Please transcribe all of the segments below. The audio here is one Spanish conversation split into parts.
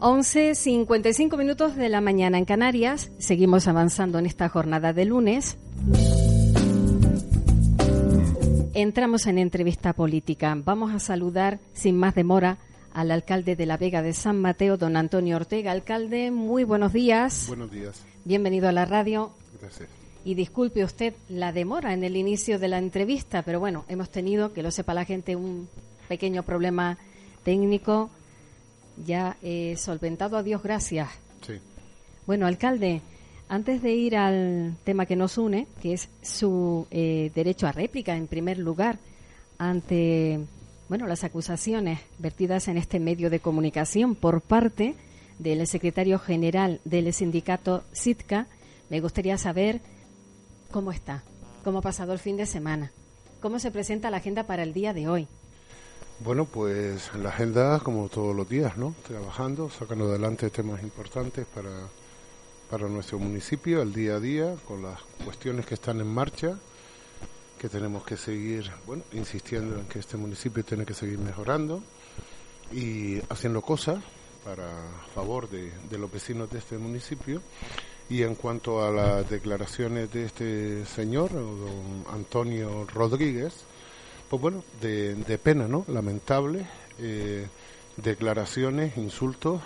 11.55 minutos de la mañana en Canarias. Seguimos avanzando en esta jornada de lunes. Entramos en entrevista política. Vamos a saludar sin más demora al alcalde de la Vega de San Mateo, don Antonio Ortega. Alcalde, muy buenos días. Buenos días. Bienvenido a la radio. Gracias. Y disculpe usted la demora en el inicio de la entrevista, pero bueno, hemos tenido, que lo sepa la gente, un pequeño problema técnico ya eh, solventado, a Dios gracias. Sí. Bueno, alcalde, antes de ir al tema que nos une, que es su eh, derecho a réplica, en primer lugar, ante bueno, las acusaciones vertidas en este medio de comunicación por parte del secretario general del sindicato SITCA, me gustaría saber cómo está, cómo ha pasado el fin de semana, cómo se presenta la agenda para el día de hoy. Bueno, pues la agenda, como todos los días, ¿no? Trabajando, sacando adelante temas importantes para, para nuestro municipio, el día a día, con las cuestiones que están en marcha, que tenemos que seguir, bueno, insistiendo en que este municipio tiene que seguir mejorando y haciendo cosas para favor de, de los vecinos de este municipio. Y en cuanto a las declaraciones de este señor, don Antonio Rodríguez, pues bueno, de, pena, ¿no? Lamentable. Eh, declaraciones, insultos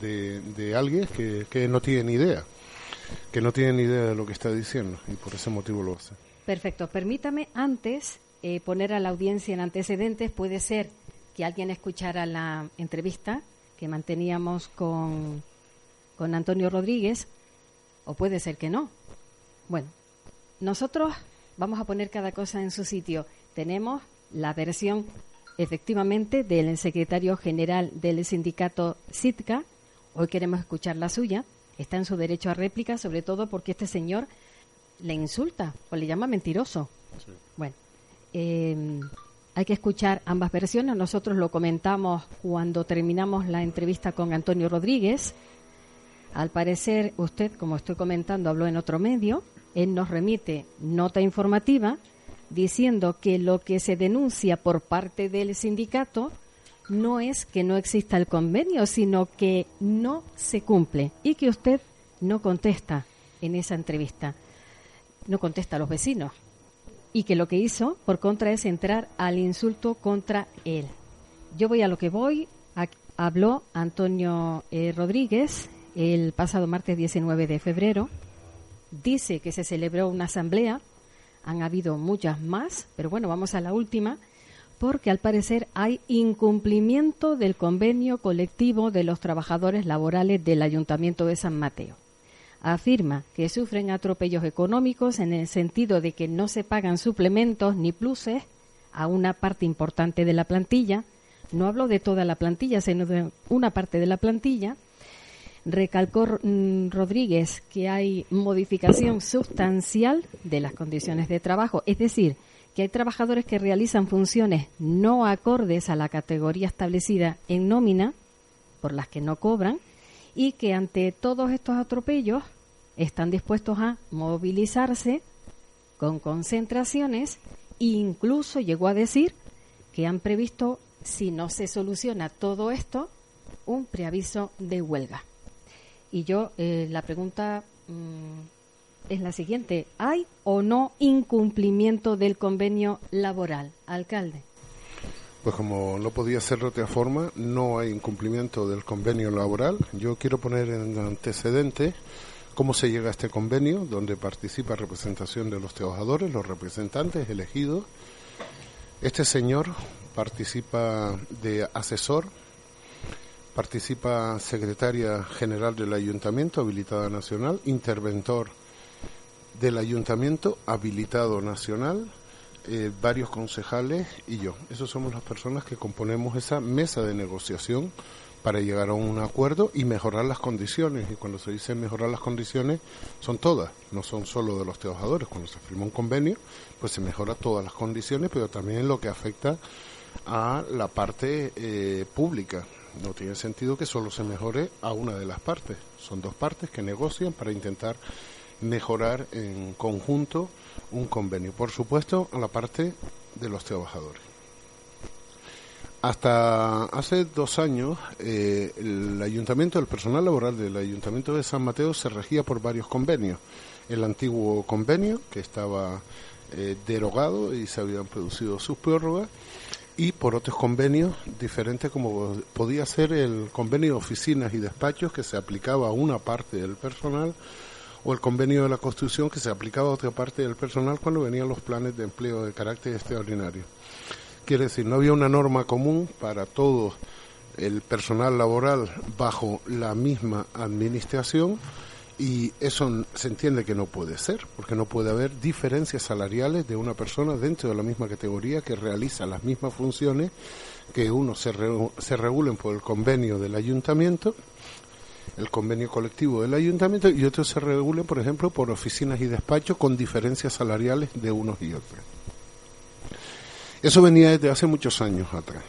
de, de alguien que, que no tiene ni idea, que no tiene ni idea de lo que está diciendo y por ese motivo lo hace. Perfecto. Permítame antes eh, poner a la audiencia en antecedentes. Puede ser que alguien escuchara la entrevista que manteníamos con, con Antonio Rodríguez o puede ser que no. Bueno, nosotros vamos a poner cada cosa en su sitio tenemos la versión efectivamente del secretario general del sindicato SITCA. Hoy queremos escuchar la suya. Está en su derecho a réplica, sobre todo porque este señor le insulta o le llama mentiroso. Sí. Bueno, eh, hay que escuchar ambas versiones. Nosotros lo comentamos cuando terminamos la entrevista con Antonio Rodríguez. Al parecer, usted, como estoy comentando, habló en otro medio. Él nos remite nota informativa diciendo que lo que se denuncia por parte del sindicato no es que no exista el convenio, sino que no se cumple y que usted no contesta en esa entrevista, no contesta a los vecinos y que lo que hizo por contra es entrar al insulto contra él. Yo voy a lo que voy. Habló Antonio eh, Rodríguez el pasado martes 19 de febrero. Dice que se celebró una asamblea han habido muchas más, pero bueno, vamos a la última, porque al parecer hay incumplimiento del convenio colectivo de los trabajadores laborales del Ayuntamiento de San Mateo. Afirma que sufren atropellos económicos en el sentido de que no se pagan suplementos ni pluses a una parte importante de la plantilla. No hablo de toda la plantilla, sino de una parte de la plantilla recalcó mm, Rodríguez que hay modificación sustancial de las condiciones de trabajo, es decir, que hay trabajadores que realizan funciones no acordes a la categoría establecida en nómina, por las que no cobran, y que ante todos estos atropellos están dispuestos a movilizarse con concentraciones e incluso llegó a decir que han previsto, si no se soluciona todo esto, un preaviso de huelga. Y yo, eh, la pregunta mm, es la siguiente. ¿Hay o no incumplimiento del convenio laboral, alcalde? Pues como no podía ser de otra forma, no hay incumplimiento del convenio laboral. Yo quiero poner en antecedente cómo se llega a este convenio, donde participa representación de los trabajadores, los representantes elegidos. Este señor participa de asesor Participa secretaria general del Ayuntamiento, habilitada nacional, interventor del Ayuntamiento, habilitado nacional, eh, varios concejales y yo. Esos somos las personas que componemos esa mesa de negociación para llegar a un acuerdo y mejorar las condiciones. Y cuando se dice mejorar las condiciones, son todas, no son solo de los trabajadores. Cuando se firma un convenio, pues se mejora todas las condiciones, pero también lo que afecta a la parte eh, pública. No tiene sentido que solo se mejore a una de las partes. Son dos partes que negocian para intentar mejorar en conjunto un convenio. Por supuesto, a la parte de los trabajadores. Hasta hace dos años, eh, el ayuntamiento, el personal laboral del ayuntamiento de San Mateo se regía por varios convenios. El antiguo convenio, que estaba eh, derogado y se habían producido sus prórrogas, y por otros convenios diferentes como podía ser el convenio de oficinas y despachos que se aplicaba a una parte del personal o el convenio de la construcción que se aplicaba a otra parte del personal cuando venían los planes de empleo de carácter extraordinario. Quiere decir, no había una norma común para todo el personal laboral bajo la misma administración y eso se entiende que no puede ser, porque no puede haber diferencias salariales de una persona dentro de la misma categoría que realiza las mismas funciones, que uno se, se regulen por el convenio del ayuntamiento, el convenio colectivo del ayuntamiento, y otros se regulen, por ejemplo, por oficinas y despachos con diferencias salariales de unos y otros. Eso venía desde hace muchos años atrás.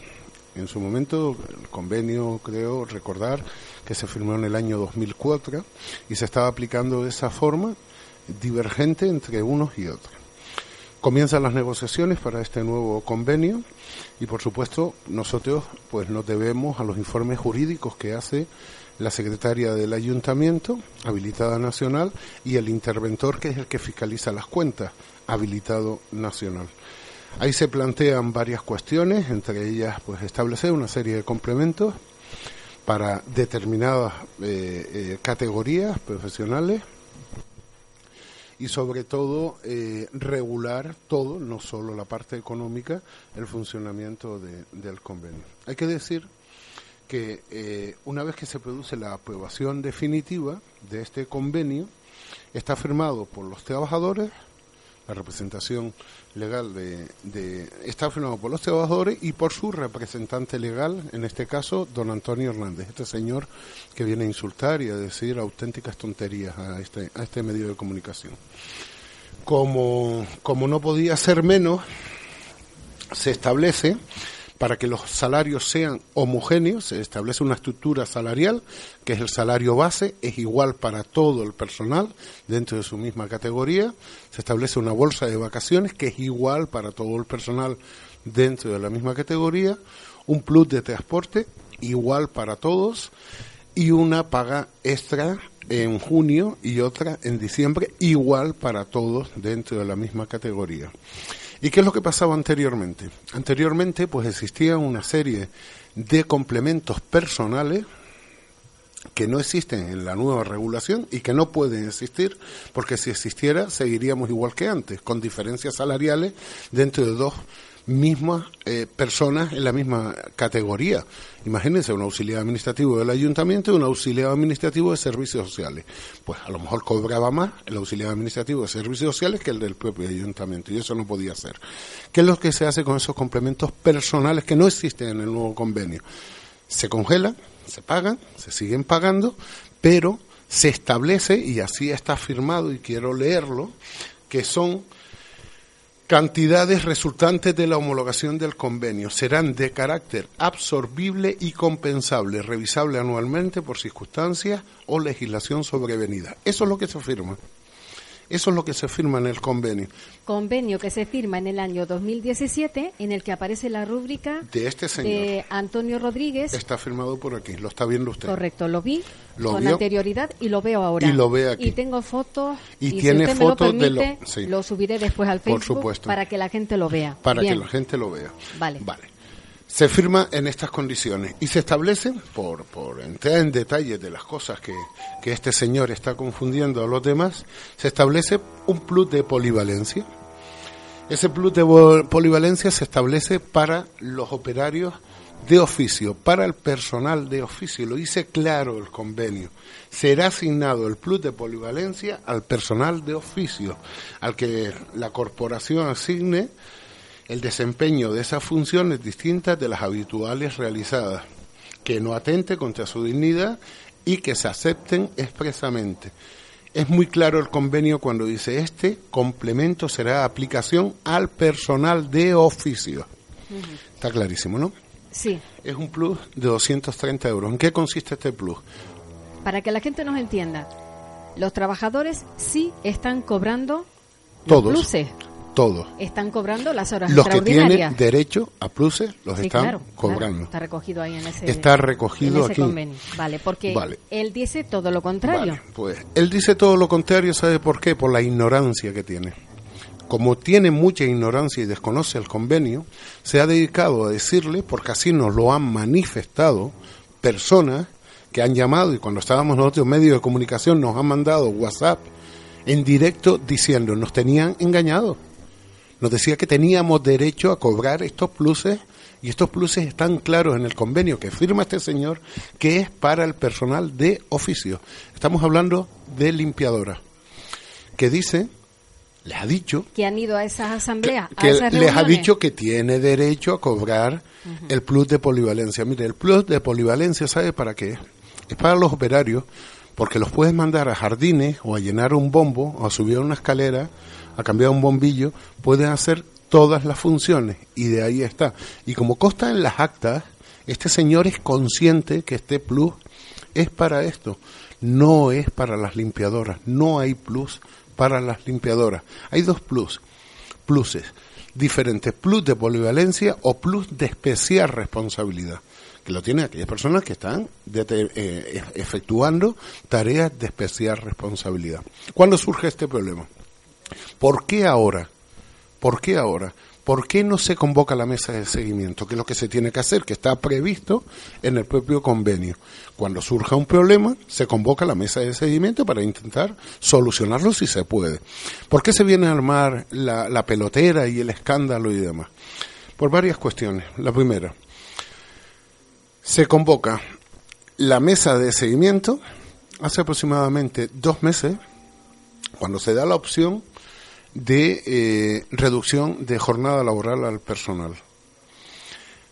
En su momento, el convenio, creo recordar, que se firmó en el año 2004 y se estaba aplicando de esa forma divergente entre unos y otros. Comienzan las negociaciones para este nuevo convenio y por supuesto nosotros pues nos debemos a los informes jurídicos que hace la secretaria del ayuntamiento, habilitada nacional, y el interventor que es el que fiscaliza las cuentas, habilitado nacional. Ahí se plantean varias cuestiones, entre ellas pues establecer una serie de complementos para determinadas eh, eh, categorías profesionales y sobre todo eh, regular todo, no solo la parte económica, el funcionamiento del convenio. Hay que decir que una vez que se produce la aprobación definitiva de este convenio, está firmado por los trabajadores, la representación legal de, está firmado por los trabajadores y por su representante legal, en este caso, don Antonio Hernández, este señor que viene a insultar y a decir auténticas tonterías a este, a este medio de comunicación. Como, como no podía ser menos, se establece para que los salarios sean homogéneos, se establece una estructura salarial, que es el salario base, es igual para todo el personal dentro de su misma categoría, se establece una bolsa de vacaciones, que es igual para todo el personal dentro de la misma categoría, un plus de transporte, igual para todos, y una paga extra en junio y otra en diciembre, igual para todos dentro de la misma categoría. ¿Y qué es lo que pasaba anteriormente? Anteriormente pues existía una serie de complementos personales que no existen en la nueva regulación y que no pueden existir porque si existiera seguiríamos igual que antes, con diferencias salariales dentro de dos mismas eh, personas en la misma categoría. Imagínense un auxiliar administrativo del ayuntamiento y un auxiliar administrativo de servicios sociales. Pues a lo mejor cobraba más el auxiliar administrativo de servicios sociales que el del propio ayuntamiento y eso no podía ser. ¿Qué es lo que se hace con esos complementos personales que no existen en el nuevo convenio? Se congelan, se pagan, se siguen pagando, pero se establece, y así está firmado y quiero leerlo, que son cantidades resultantes de la homologación del convenio serán de carácter absorbible y compensable, revisable anualmente por circunstancias o legislación sobrevenida. Eso es lo que se firma. Eso es lo que se firma en el convenio. Convenio que se firma en el año 2017, en el que aparece la rúbrica de este señor. De Antonio Rodríguez. Está firmado por aquí, lo está viendo usted. Correcto, lo vi con anterioridad y lo veo ahora. Y lo ve aquí. Y tengo fotos. Y, tiene fotos de lo. Lo subiré después al Facebook para que la gente lo vea. Para que la gente lo vea. Vale. Vale se firma en estas condiciones y se establece, por, por entrar en detalle de las cosas que, que este señor está confundiendo a los demás, se establece un plus de polivalencia. Ese plus de polivalencia se establece para los operarios de oficio, para el personal de oficio, lo dice claro el convenio. Será asignado el plus de polivalencia al personal de oficio, al que la corporación asigne el desempeño de esas funciones distintas de las habituales realizadas, que no atente contra su dignidad y que se acepten expresamente. Es muy claro el convenio cuando dice este complemento será aplicación al personal de oficio. Está clarísimo, ¿no? Sí. Es un plus de 230 euros. ¿En qué consiste este plus? Para que la gente nos entienda, los trabajadores sí están cobrando todos, pluses todos. Están cobrando las horas Los que extraordinarias. tienen derecho a pluses los Sí, están claro, cobrando. claro, está recogido ahí en ese, Está recogido en ese aquí. convenio. Vale, porque Vale. él dice todo lo contrario. Vale, pues él dice todo lo contrario, ¿sabe por qué? Por la ignorancia que tiene. Como tiene mucha ignorancia y desconoce el convenio, se ha dedicado a decirle, porque así nos lo han manifestado personas que han llamado y cuando estábamos nosotros medios de comunicación nos han mandado WhatsApp en directo diciendo nos tenían engañados. Nos decía que teníamos derecho a cobrar estos pluses y estos pluses están claros en el convenio que firma este señor que es para el personal de oficio. Estamos hablando de limpiadora, que dice, les ha dicho Que han ido a esas asambleas, que a esas les ha dicho que tiene derecho a cobrar el plus de polivalencia. Mire, el plus de polivalencia, ¿sabe para qué? Es para los operarios, porque los puedes mandar a jardines o a llenar un bombo o a subir una escalera, a cambiar un bombillo, pueden hacer todas las funciones y de ahí está. Y como consta en las actas, este señor es consciente que este plus es para esto, no es para las limpiadoras, no hay plus para las limpiadoras. Hay dos plus, pluses diferentes, plus de polivalencia o plus de especial responsabilidad, que lo tienen aquellas personas que están dete- eh, e- efectuando tareas de especial responsabilidad. ¿Cuándo surge este problema? ¿Por qué ahora? ¿Por qué ahora? ¿Por qué no se convoca la mesa de seguimiento? Que es lo que se tiene que hacer, que está previsto en el propio convenio. Cuando surja un problema, se convoca la mesa de seguimiento para intentar solucionarlo si se puede. ¿Por qué se viene a armar la, pelotera y el escándalo y demás? Por varias cuestiones. La primera, se convoca la mesa de seguimiento hace aproximadamente dos meses, cuando se da la opción de eh, reducción de jornada laboral al personal.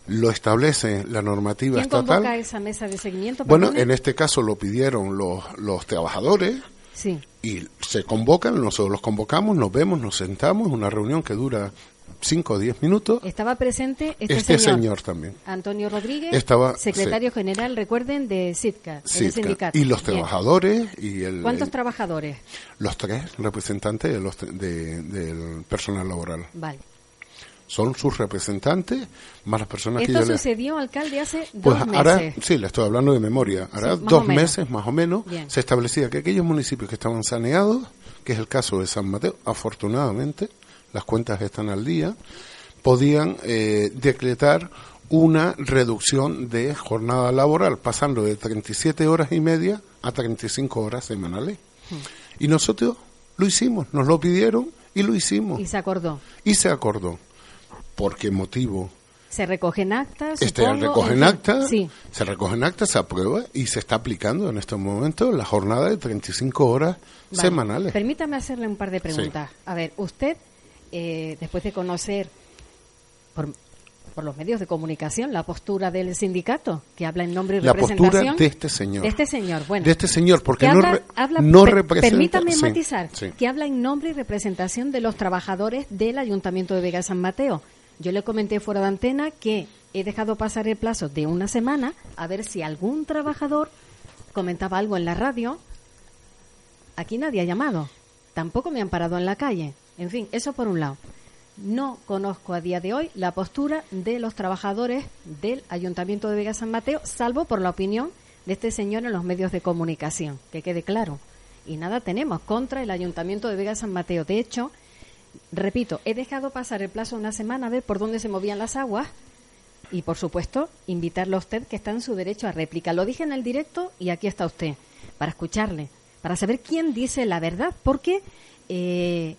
Lo establece la normativa ¿Quién estatal. convoca esa mesa de seguimiento? Bueno, en este caso lo pidieron los, los trabajadores Sí. y se convocan, nosotros los convocamos, nos vemos, nos sentamos, una reunión que dura 5 o 10 minutos. Estaba presente este, Este señor, señor también. Antonio Rodríguez, Estaba- secretario general, recuerden, de SITCA, el sindicato. y los Bien. trabajadores y el, ¿Cuántos el- trabajadores? los tres representantes de los, de- del personal laboral. Vale. Son sus representantes más las personas que Esto yo les... sucedió, alcalde, hace Pues dos ahora, meses. sí, le estoy hablando de memoria. Ahora Sí, dos meses más o menos Bien. se establecía que aquellos municipios que estaban saneados, que es el caso de San Mateo, afortunadamente las cuentas están al día, podían eh, decretar una reducción de jornada laboral, pasando de 37 horas y media a 35 horas semanales. Hmm. Y nosotros lo hicimos, nos lo pidieron y lo hicimos. Y se acordó. Y se acordó. ¿Por qué motivo? Se recogen actas. Este supongo, recogen en fin. acta, Sí. se recogen actas, se aprueba y se está aplicando en estos momentos la jornada de 35 horas Vale. semanales. Permítame hacerle un par de preguntas. A ver, usted, eh, después de conocer por, por los medios de comunicación la postura del sindicato, que habla en nombre y La representación. postura de este señor. De este señor, bueno. De este señor, porque que no, habla- re- habla- no per- representa... Permítame sí, matizar, sí. que habla en nombre y representación de los trabajadores del Ayuntamiento de Vega San Mateo. Yo le comenté fuera de antena que he dejado pasar el plazo de una semana a ver si algún trabajador comentaba algo en la radio. Aquí nadie ha llamado. Tampoco me han parado en la calle. En fin, eso por un lado. No conozco a día de hoy la postura de los trabajadores del Ayuntamiento de Vega San Mateo, salvo por la opinión de este señor en los medios de comunicación, que quede claro. Y nada tenemos contra el Ayuntamiento de Vega San Mateo. De hecho, repito, he dejado pasar el plazo una semana a ver por dónde se movían las aguas y, por supuesto, invitarlo a usted que está en su derecho a réplica. Lo dije en el directo y aquí está usted, para escucharle, para saber quién dice la verdad, porque eh,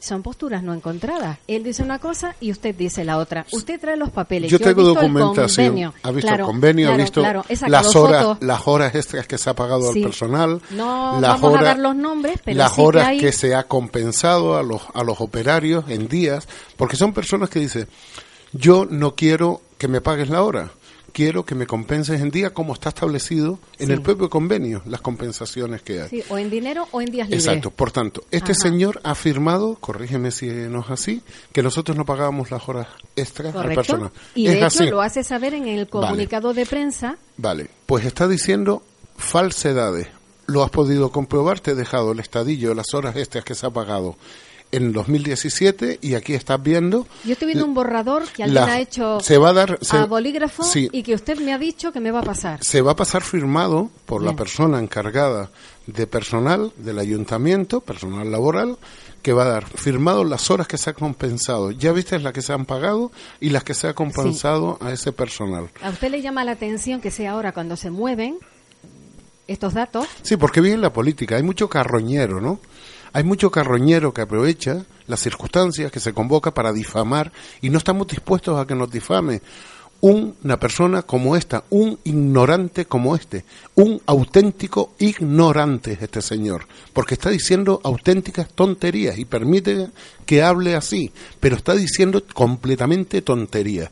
son posturas no encontradas. Él dice una cosa y usted dice la otra. Usted trae los papeles. Yo he tengo el documentación, convenio. ha visto Claro, el convenio, claro, ha visto claro, las horas, fotos. las horas extras que se ha pagado Sí. al personal, No las vamos a horas, dar los nombres, pero las sí que horas hay- que se ha compensado a los a los operarios en días, porque son personas que dicen, yo no quiero que me pagues la hora, quiero que me compenses en día como está establecido en Sí. el propio convenio, las compensaciones que hay. Sí, o en dinero o en días libres. Exacto, por tanto, este Ajá. señor ha afirmado, corrígeme si no es así, que nosotros no pagábamos las horas extras al Correcto. personal. Y es de hecho así. lo hace saber en el comunicado de prensa. Vale, pues está diciendo falsedades. Lo has podido comprobar, te he dejado el estadillo, las horas extras que se ha pagado en 2017 y aquí estás viendo. Yo estoy viendo un borrador que alguien ha hecho se va a, dar, a bolígrafo y que usted me ha dicho que me va a pasar. Se va a pasar firmado por la persona encargada de personal del ayuntamiento, personal laboral, que va a dar firmado las horas que se ha compensado. Ya viste las que se han pagado y las que se ha compensado a ese personal. ¿A usted le llama la atención que sea ahora cuando se mueven estos datos? Sí, porque viene la política. Hay mucho carroñero, ¿no? Hay mucho carroñero que aprovecha las circunstancias que se convoca para difamar y no estamos dispuestos a que nos difame una persona como esta, un ignorante como este, un auténtico ignorante este señor, porque está diciendo auténticas tonterías y permite que hable así, pero está diciendo completamente tonterías.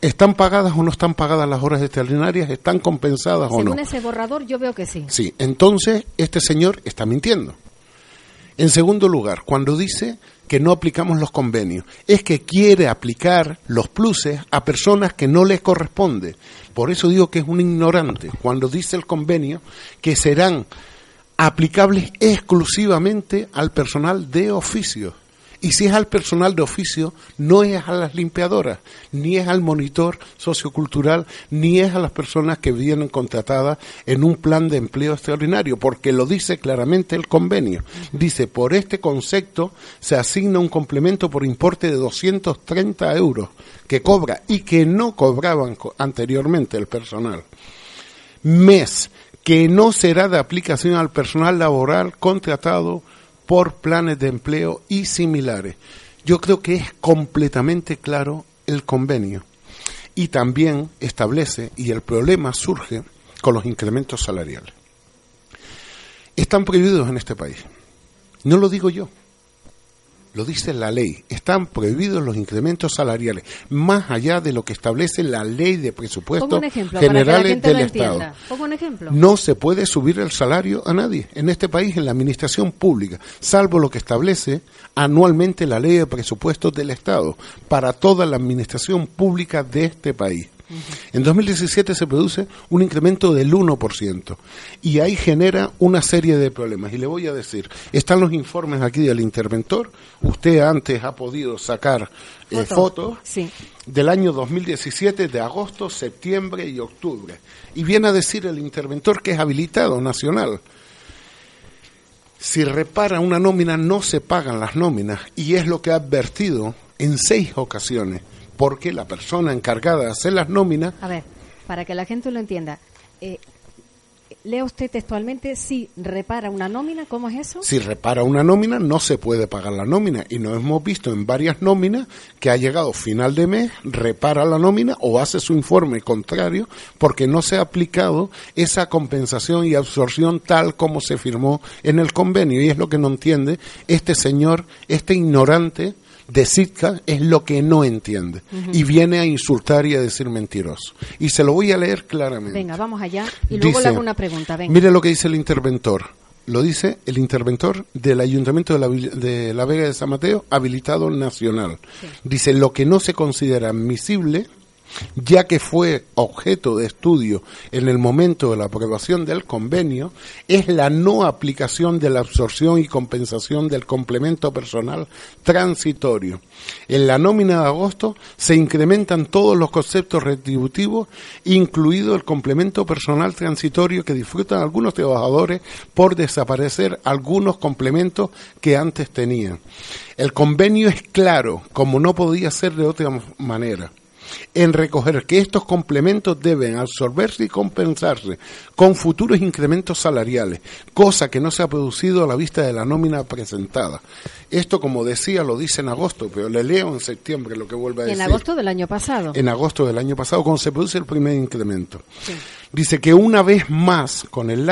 ¿Están pagadas o no están pagadas las horas extraordinarias? ¿Están compensadas o no? Según ese borrador yo veo que sí. Sí, entonces este señor está mintiendo. En segundo lugar, cuando dice que no aplicamos los convenios, es que quiere aplicar los pluses a personas que no les corresponde. Por eso digo que es un ignorante cuando dice el convenio que serán aplicables exclusivamente al personal de oficio. Y si es al personal de oficio, no es a las limpiadoras, ni es al monitor sociocultural, ni es a las personas que vienen contratadas en un plan de empleo extraordinario, porque lo dice claramente el convenio. Dice, por este concepto se asigna un complemento por importe de 230 euros que cobra y que no cobraban anteriormente el personal. Mes que no será de aplicación al personal laboral contratado por planes de empleo y similares. Yo creo que es completamente claro el convenio y también establece, y el problema surge con los incrementos salariales. Están prohibidos en este país. No lo digo yo, lo dice la ley, están prohibidos los incrementos salariales, más allá de lo que establece la ley de presupuestos generales del Estado. un ejemplo. No se puede subir el salario a nadie en este país, en la administración pública, salvo lo que establece anualmente la ley de presupuestos del Estado para toda la administración pública de este país. En 2017 se produce un incremento del 1% y ahí genera una serie de problemas. Y le voy a decir, están los informes aquí del interventor, usted antes ha podido sacar eh, fotos del año 2017, de agosto, septiembre y octubre. Y viene a decir el interventor que es habilitado nacional. Si repara una nómina, no se pagan las nóminas y es lo que ha advertido en seis ocasiones porque la persona encargada de hacer las nóminas... A ver, para que la gente lo entienda, eh, lea usted textualmente, si repara una nómina, ¿cómo es eso? Si repara una nómina, no se puede pagar la nómina. Y nos hemos visto en varias nóminas que ha llegado final de mes, repara la nómina o hace su informe contrario porque no se ha aplicado esa compensación y absorción tal como se firmó en el convenio. Y es lo que no entiende este señor, este ignorante de Sitka es lo que no entiende y viene a insultar y a decir mentiroso. Y se lo voy a leer claramente. Venga, vamos allá y luego le hago una pregunta. Mire lo que dice el interventor. Lo dice el interventor del Ayuntamiento de la, de la Vega de San Mateo, habilitado nacional. Dice, lo que no se considera admisible ya que fue objeto de estudio en el momento de la aprobación del convenio, es la no aplicación de la absorción y compensación del complemento personal transitorio. En la nómina de agosto se incrementan todos los conceptos retributivos, incluido el complemento personal transitorio que disfrutan algunos trabajadores por desaparecer algunos complementos que antes tenían. El convenio es claro, como no podía ser de otra manera en recoger que estos complementos deben absorberse y compensarse con futuros incrementos salariales, cosa que no se ha producido a la vista de la nómina presentada. Esto, como decía, lo dice en agosto, pero le leo en septiembre lo que vuelve a decir. En agosto del año pasado. En agosto del año pasado, cuando se produce el primer incremento. Dice que una vez más, con el,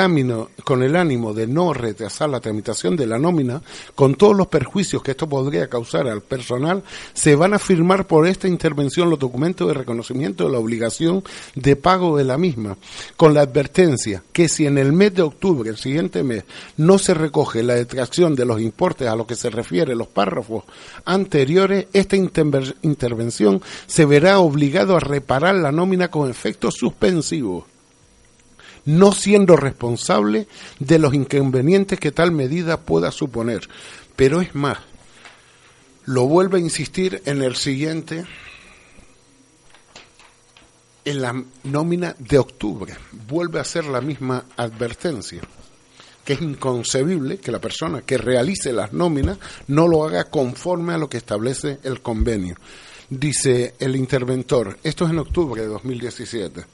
con el ánimo de no retrasar la tramitación de la nómina, con todos los perjuicios que esto podría causar al personal, se van a firmar por esta intervención los documentos de reconocimiento de la obligación de pago de la misma, con la advertencia que si en el mes de octubre, el siguiente mes, no se recoge la detracción de los importes a lo que se refiere los párrafos anteriores, esta intervención se verá obligado a reparar la nómina con efectos suspensivos no siendo responsable de los inconvenientes que tal medida pueda suponer. Pero es más, lo vuelve a insistir en el siguiente, en la nómina de octubre. Vuelve a hacer la misma advertencia, que es inconcebible que la persona que realice las nóminas no lo haga conforme a lo que establece el convenio. Dice el interventor, esto es en octubre de 2017.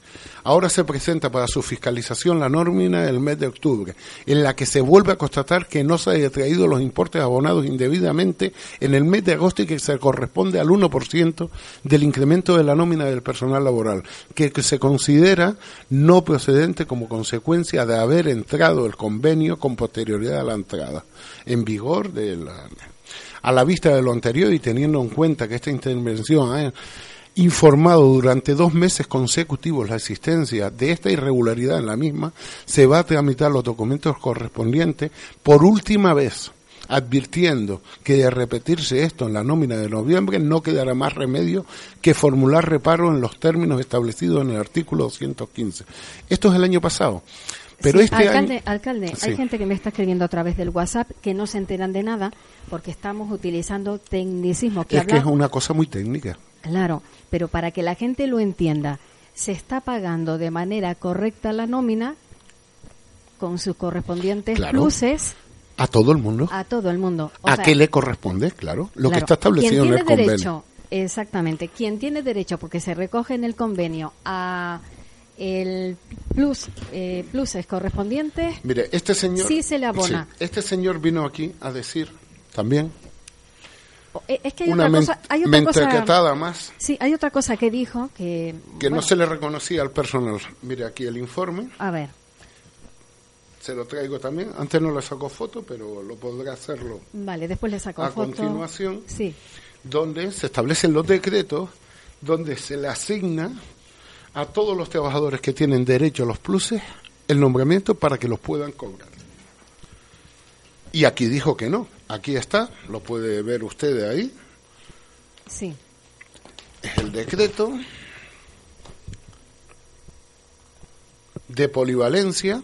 Ahora se presenta para su fiscalización la nómina del mes de octubre, en la que se vuelve a constatar que no se han traído los importes abonados indebidamente en el mes de agosto y que se corresponde al 1% del incremento de la nómina del personal laboral, que se considera no procedente como consecuencia de haber entrado el convenio con posterioridad a la entrada en vigor de la a la vista de lo anterior y teniendo en cuenta que esta intervención ha informado durante dos meses consecutivos la existencia de esta irregularidad en la misma, se va a tramitar los documentos correspondientes por última vez advirtiendo que de repetirse esto en la nómina de noviembre no quedará más remedio que formular reparo en los términos establecidos en el artículo 215. Esto es el año pasado. Pero este alcalde, alcalde hay gente que me está escribiendo a través del WhatsApp que no se enteran de nada porque estamos utilizando tecnicismo. Que es que es una cosa muy técnica. Claro, pero para que la gente lo entienda, se está pagando de manera correcta la nómina con sus correspondientes pluses. A todo el mundo. A todo el mundo. ¿A qué le corresponde? Claro, lo que está establecido en el convenio. exactamente. Quien tiene derecho, porque se recoge en el convenio, a el plus eh, pluses correspondientes. Mire, este señor. Sí se le abona. este señor vino aquí a decir también. Eh, es que hay una otra cosa, hay otra más. Sí, hay otra cosa que dijo que. Que no se le reconocía al personal. Mire aquí el informe. A ver. Se lo traigo también. Antes no le sacó foto, pero lo podrá hacerlo. Vale, después le saco foto. A continuación. Sí. Donde se establecen los decretos, donde se le asigna a todos los trabajadores que tienen derecho a los pluses el nombramiento para que los puedan cobrar. Y aquí dijo que no. Aquí está, lo puede ver usted ahí. Sí. Es el decreto de polivalencia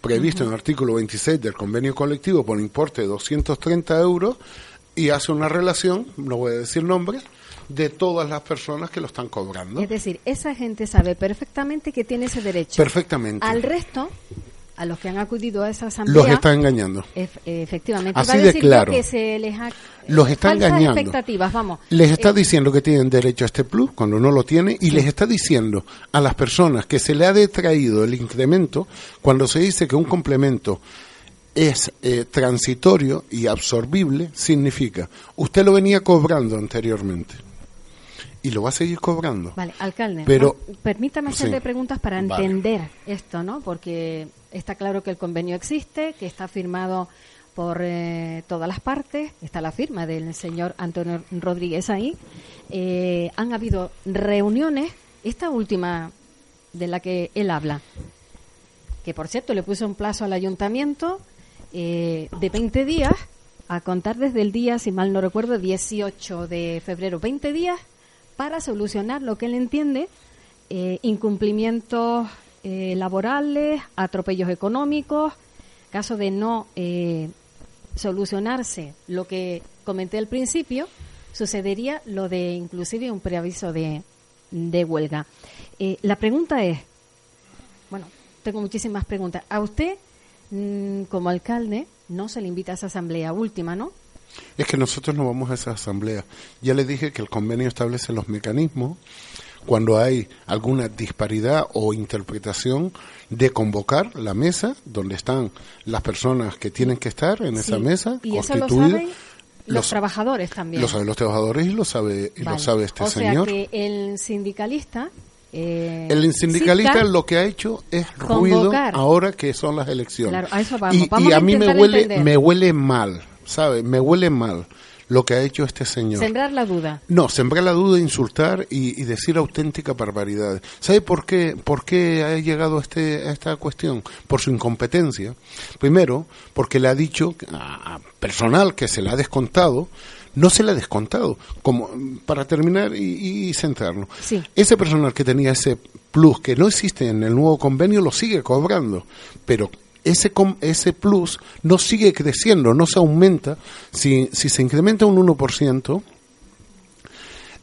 previsto en el artículo 26 del convenio colectivo por importe de 230 euros y hace una relación, no voy a decir nombre, de todas las personas que lo están cobrando. Es decir, esa gente sabe perfectamente que tiene ese derecho. Perfectamente. Al resto, a los que han acudido a esa asamblea. Los está engañando. efectivamente. Así de claro. Que se les los está engañando. expectativas, vamos. Les está eh, diciendo que tienen derecho a este plus cuando no lo tiene y les está diciendo a las personas que se le ha detraído el incremento cuando se dice que un complemento es eh, transitorio y absorbible, significa usted lo venía cobrando anteriormente y lo va a seguir cobrando. Vale, alcalde, pero, permítame hacerle preguntas para entender esto, ¿no? Porque está claro que el convenio existe, que está firmado por eh, todas las partes, está la firma del señor Antonio Rodríguez ahí. Eh, han habido reuniones, esta última de la que él habla, que por cierto le puso un plazo al ayuntamiento eh, de 20 días, a contar desde el día, si mal no recuerdo, 18 de febrero, 20 días para solucionar lo que él entiende, eh, incumplimientos eh, laborales, atropellos económicos, caso de no eh, solucionarse lo que comenté al principio, sucedería lo de inclusive un preaviso de, de huelga. la pregunta es, bueno, tengo muchísimas preguntas. A usted, mm, como alcalde, no se le invita a esa asamblea última, ¿no? Es que nosotros no vamos a esa asamblea. Ya les dije que el convenio establece los mecanismos cuando hay alguna disparidad o interpretación de convocar la mesa donde están las personas que tienen que estar en esa mesa y eso lo saben los, trabajadores también. Lo saben los trabajadores y lo sabe y lo sabe este o señor. Sea que el sindicalista eh, el sindicalista lo que ha hecho es ruido ahora que son las elecciones. y, a mí me huele, me huele mal ¿sabe? Me huele mal lo que ha hecho este señor. Sembrar la duda. No, sembrar la duda, insultar y, decir auténtica barbaridad. ¿Sabe por qué, por qué ha llegado a, este, a esta cuestión? Por su incompetencia. Primero, porque le ha dicho a personal que se le ha descontado, no se le ha descontado. Como, para terminar y, y centrarnos. Ese personal que tenía ese plus que no existe en el nuevo convenio lo sigue cobrando, pero ese, ese plus no sigue creciendo, no se aumenta. Si, si se incrementa un 1%,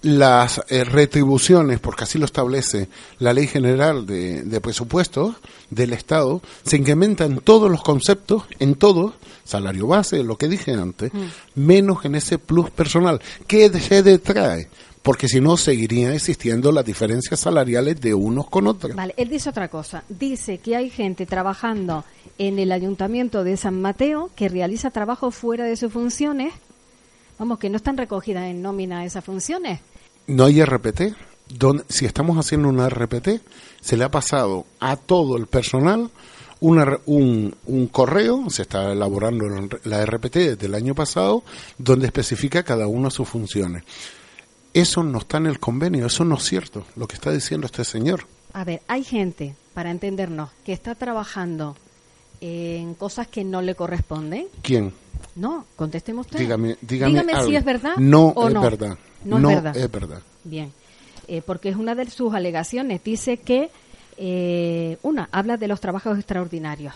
las eh, retribuciones, porque así lo establece la Ley General de, de Presupuestos del Estado, se incrementan en todos los conceptos, en todos, salario base, lo que dije antes, mm. menos en ese plus personal. ¿Qué se detrae? Porque si no, seguirían existiendo las diferencias salariales de unos con otros. Vale, él dice otra cosa. Dice que hay gente trabajando en el Ayuntamiento de San Mateo que realiza trabajo fuera de sus funciones. Vamos, que no están recogidas en nómina esas funciones no hay RPT. Si estamos haciendo una RPT, se le ha pasado a todo el personal una, un, un, correo, se está elaborando la RPT desde el año pasado, donde especifica cada una sus funciones. Eso no está en el convenio, eso no es cierto, lo que está diciendo este señor. A ver, hay gente, para entendernos, que está trabajando en cosas que no le corresponden. ¿Quién? No, contésteme usted. Dígame, dígame, si es verdad no o es no. verdad. No, no es verdad. Es verdad. Bien, eh, porque es una de sus alegaciones. Dice que, eh, una, habla de los trabajos extraordinarios.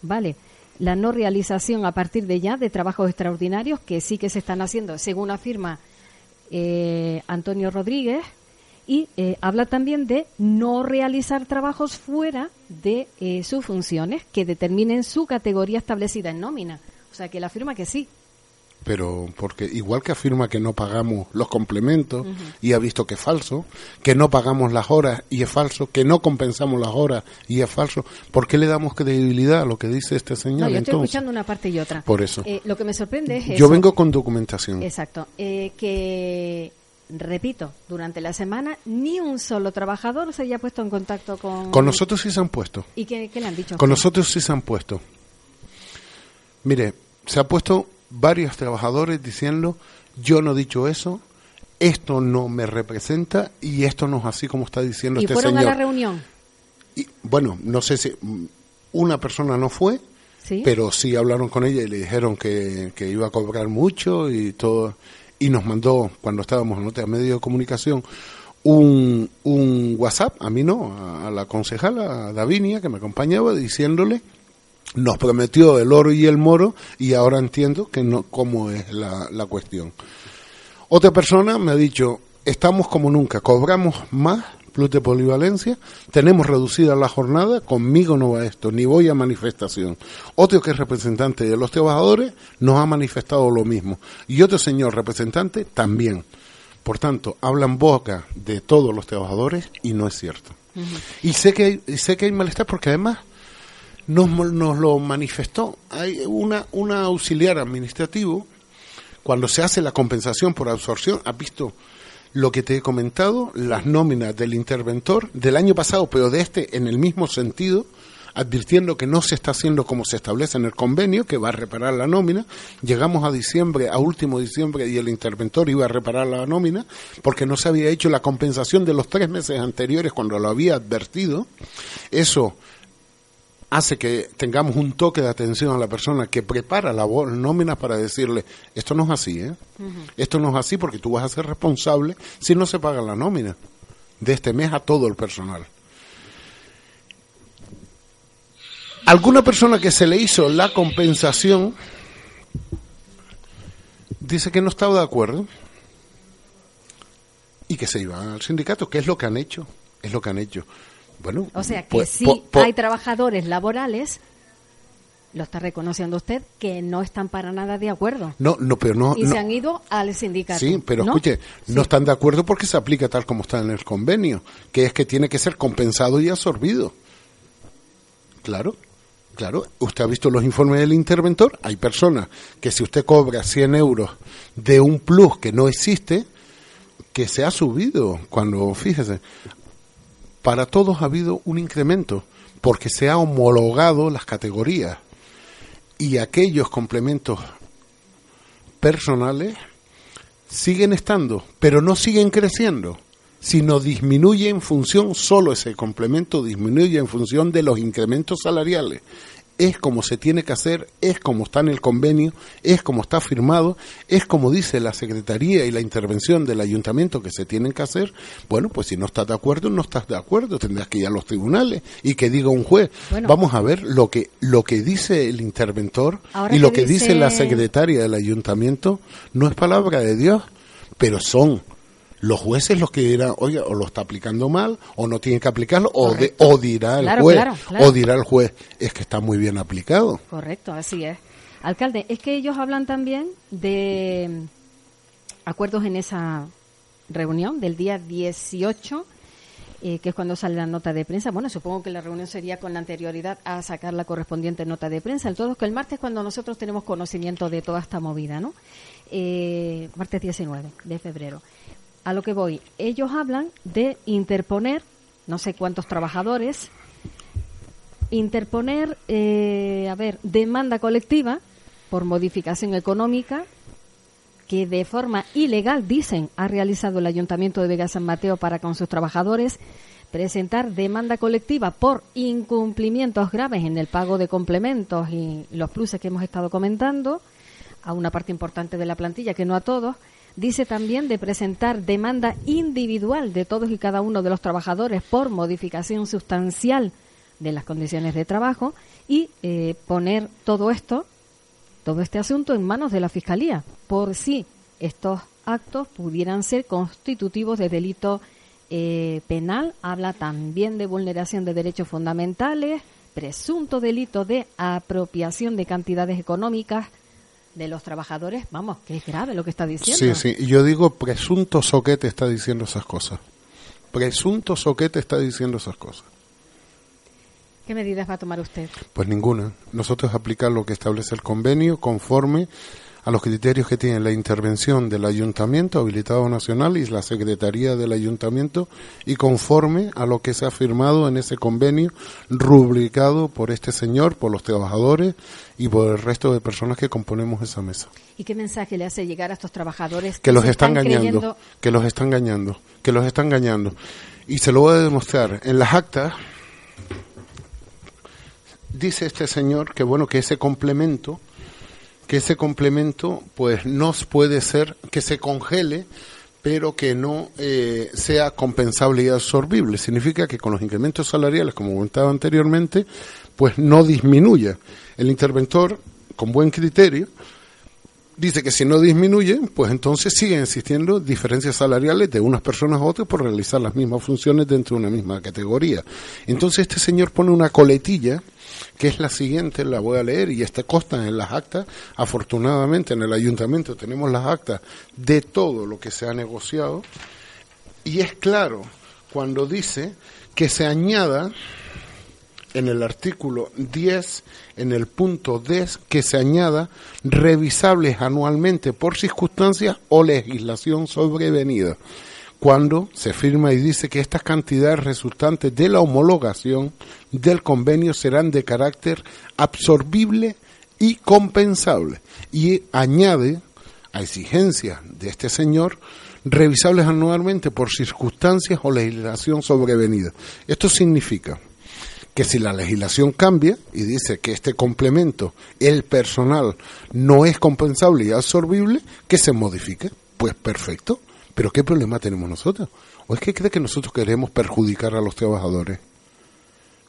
Vale, la no realización a partir de ya de trabajos extraordinarios que sí que se están haciendo, según afirma eh, Antonio Rodríguez, y habla también de no realizar trabajos fuera de sus funciones que determinen su categoría establecida en nómina. O sea, que él afirma que sí, pero porque igual que afirma que no pagamos los complementos y ha visto que es falso, que no pagamos las horas y es falso, que no compensamos las horas y es falso, ¿por qué le damos credibilidad a lo que dice este señor? No, yo estoy escuchando una parte y otra. Por eso. Eh, lo que me sorprende es Yo vengo con documentación. Exacto. Eh, que repito, durante la semana ni un solo trabajador se haya puesto en contacto con... Con nosotros sí se han puesto. ¿Y qué, le han dicho? Con nosotros sí se han puesto. Mire, se ha puesto varios trabajadores diciendo, yo no he dicho eso, esto no me representa y esto no es así como está diciendo ¿Y este fueron señor. a la reunión? Y, bueno, no sé si una persona no fue, pero sí hablaron con ella y le dijeron que, que, iba a cobrar mucho y todo. Y nos mandó, cuando estábamos en otro medio de comunicación, un, un WhatsApp, a mí no, a, a la concejala Davinia, que me acompañaba, diciéndole nos prometió el oro y el moro y ahora entiendo que no cómo es la, la cuestión. Otra persona me ha dicho, estamos como nunca, cobramos más plus de polivalencia, tenemos reducida la jornada, conmigo no va esto, ni voy a manifestación. Otro que es representante de los trabajadores nos ha manifestado lo mismo. Y otro señor representante también. Por tanto, hablan boca de todos los trabajadores y no es cierto. Y sé que, hay, sé que hay malestar porque además nos, nos lo manifestó. Hay una, una auxiliar administrativo, cuando se hace la compensación por absorción, ha visto lo que te he comentado, las nóminas del interventor del año pasado, pero de este en el mismo sentido, advirtiendo que no se está haciendo como se establece en el convenio, que va a reparar la nómina. Llegamos a diciembre, a último diciembre, y el interventor iba a reparar la nómina, porque no se había hecho la compensación de los tres meses anteriores cuando lo había advertido. Eso hace que tengamos un toque de atención a la persona que prepara la nómina para decirle, esto no es así, ¿eh? Esto no es así porque tú vas a ser responsable si no se paga la nómina de este mes a todo el personal. Alguna persona que se le hizo la compensación dice que no estaba de acuerdo y que se iba al sindicato, que es lo que han hecho, es lo que han hecho. Bueno, o sea que pues, sí hay trabajadores laborales, lo está reconociendo usted, que no están para nada de acuerdo. No, no, pero no. Y se han ido al sindicato. Sí, pero escuche, no están de acuerdo porque se aplica tal como está en el convenio, que es que tiene que ser compensado y absorbido. Claro. Claro, usted ha visto los informes del interventor. Hay personas que si usted cobra 100 euros de un plus que no existe, que se ha subido. Cuando, fíjese, para todos ha habido un incremento porque se ha homologado las categorías y aquellos complementos personales siguen estando, pero no siguen creciendo, sino disminuye en función, solo ese complemento disminuye en función de los incrementos salariales. Es como se tiene que hacer, es como está en el convenio, es como está firmado, es como dice la Secretaría y la intervención del ayuntamiento que se tienen que hacer, bueno, pues si no estás de acuerdo, no estás de acuerdo, tendrás que ir a los tribunales y que diga un juez. Vamos a ver lo que, lo que dice el interventor y lo que dice... la secretaria del ayuntamiento no es palabra de Dios, pero son los jueces los que dirán, oye, o lo está aplicando mal, o no tiene que aplicarlo, o, o dirá el juez, o dirá el juez, es que está muy bien aplicado. Correcto, así es. Alcalde, es que ellos hablan también de acuerdos en esa reunión del día 18, eh, que es cuando sale la nota de prensa. Bueno, supongo que la reunión sería con la anterioridad a sacar la correspondiente nota de prensa. El todo es que el martes cuando nosotros tenemos conocimiento de toda esta movida, ¿no? Eh, martes 19 de febrero a lo que voy, ellos hablan de interponer, no sé cuántos trabajadores, interponer, eh, a ver, demanda colectiva por modificación económica que de forma ilegal, dicen, ha realizado el Ayuntamiento de Vega San Mateo para con sus trabajadores, presentar demanda colectiva por incumplimientos graves en el pago de complementos y los pluses que hemos estado comentando a una parte importante de la plantilla, que no a todos, Dice también de presentar demanda individual de todos y cada uno de los trabajadores por modificación sustancial de las condiciones de trabajo y eh, poner todo esto, todo este asunto en manos de la Fiscalía, por si estos actos pudieran ser constitutivos de delito eh, penal. Habla también de vulneración de derechos fundamentales, presunto delito de apropiación de cantidades económicas, de los trabajadores, vamos, que es grave lo que está diciendo. Sí, sí, y yo digo, presunto soquete está diciendo esas cosas. Presunto soquete está diciendo esas cosas. ¿Qué medidas va a tomar usted? Pues ninguna. Nosotros aplicar lo que establece el convenio conforme a los criterios que tiene la intervención del Ayuntamiento habilitado nacional y la Secretaría del Ayuntamiento y conforme a lo que se ha firmado en ese convenio rubricado por este señor, por los trabajadores y por el resto de personas que componemos esa mesa. ¿Y qué mensaje le hace llegar a estos trabajadores que, los están, engañando, que los están engañando, que los están engañando? Y se lo voy a demostrar en las actas dice este señor que bueno que ese complemento que ese complemento pues no puede ser que se congele pero que no eh, sea compensable y absorbible. Significa que con los incrementos salariales, como comentaba anteriormente, pues no disminuya. El interventor, con buen criterio, dice que si no disminuye, pues entonces siguen existiendo diferencias salariales de unas personas a otras por realizar las mismas funciones dentro de una misma categoría. Entonces este señor pone una coletilla que es la siguiente, la voy a leer y esta consta en las actas. Afortunadamente en el ayuntamiento tenemos las actas de todo lo que se ha negociado y es claro cuando dice que se añada en el artículo 10, en el punto 10, que se añada revisables anualmente por circunstancias o legislación sobrevenida cuando se firma y dice que estas cantidades resultantes de la homologación del convenio serán de carácter absorbible y compensable. Y añade a exigencias de este señor revisables anualmente por circunstancias o legislación sobrevenida. Esto significa que si la legislación cambia y dice que este complemento, el personal, no es compensable y absorbible, que se modifique. Pues perfecto, pero ¿qué problema tenemos nosotros? ¿O es que cree que nosotros queremos perjudicar a los trabajadores?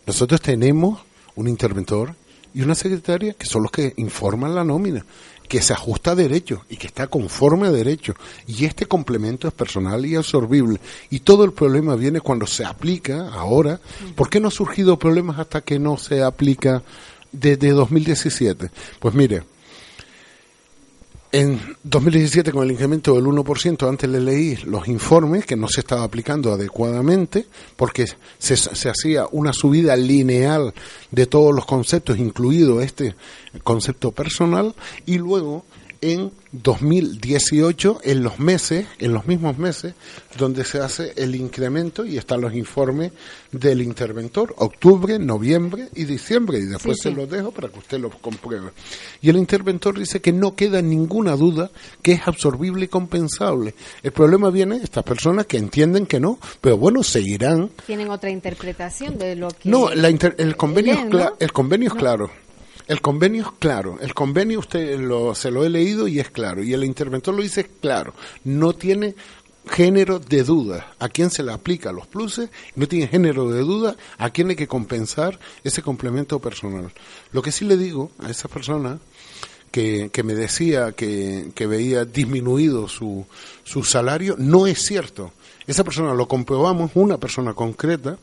Nosotros tenemos un interventor y una secretaria que son los que informan la nómina, que se ajusta a derecho y que está conforme a derecho. Y este complemento es personal y absorbible. Y todo el problema viene cuando se aplica ahora. ¿Por qué no han surgido problemas hasta que no se aplica desde 2017? Pues mire, en 2017, con el incremento del 1%, antes le leí los informes que no se estaba aplicando adecuadamente porque se, se, hacía una subida lineal de todos los conceptos, incluido este concepto personal, y luego en 2018 en los meses, en los mismos meses, donde se hace el incremento y están los informes del interventor, octubre, noviembre y diciembre, y después se los dejo para que usted los compruebe. Y el interventor dice que no queda ninguna duda que es absorbible y compensable. El problema viene estas personas que entienden que no, pero bueno, seguirán. Tienen otra interpretación de lo que... No, el convenio, es, el convenio es claro El convenio es claro. El convenio usted lo, se lo he leído y es claro. Y el interventor lo dice claro. No tiene género de duda a quién se le aplica los pluses, no tiene género de duda a quién hay que compensar ese complemento personal. Lo que sí le digo a esa persona que, que me decía que, que veía disminuido su, su salario, no es cierto. Esa persona lo comprobamos, una persona concreta,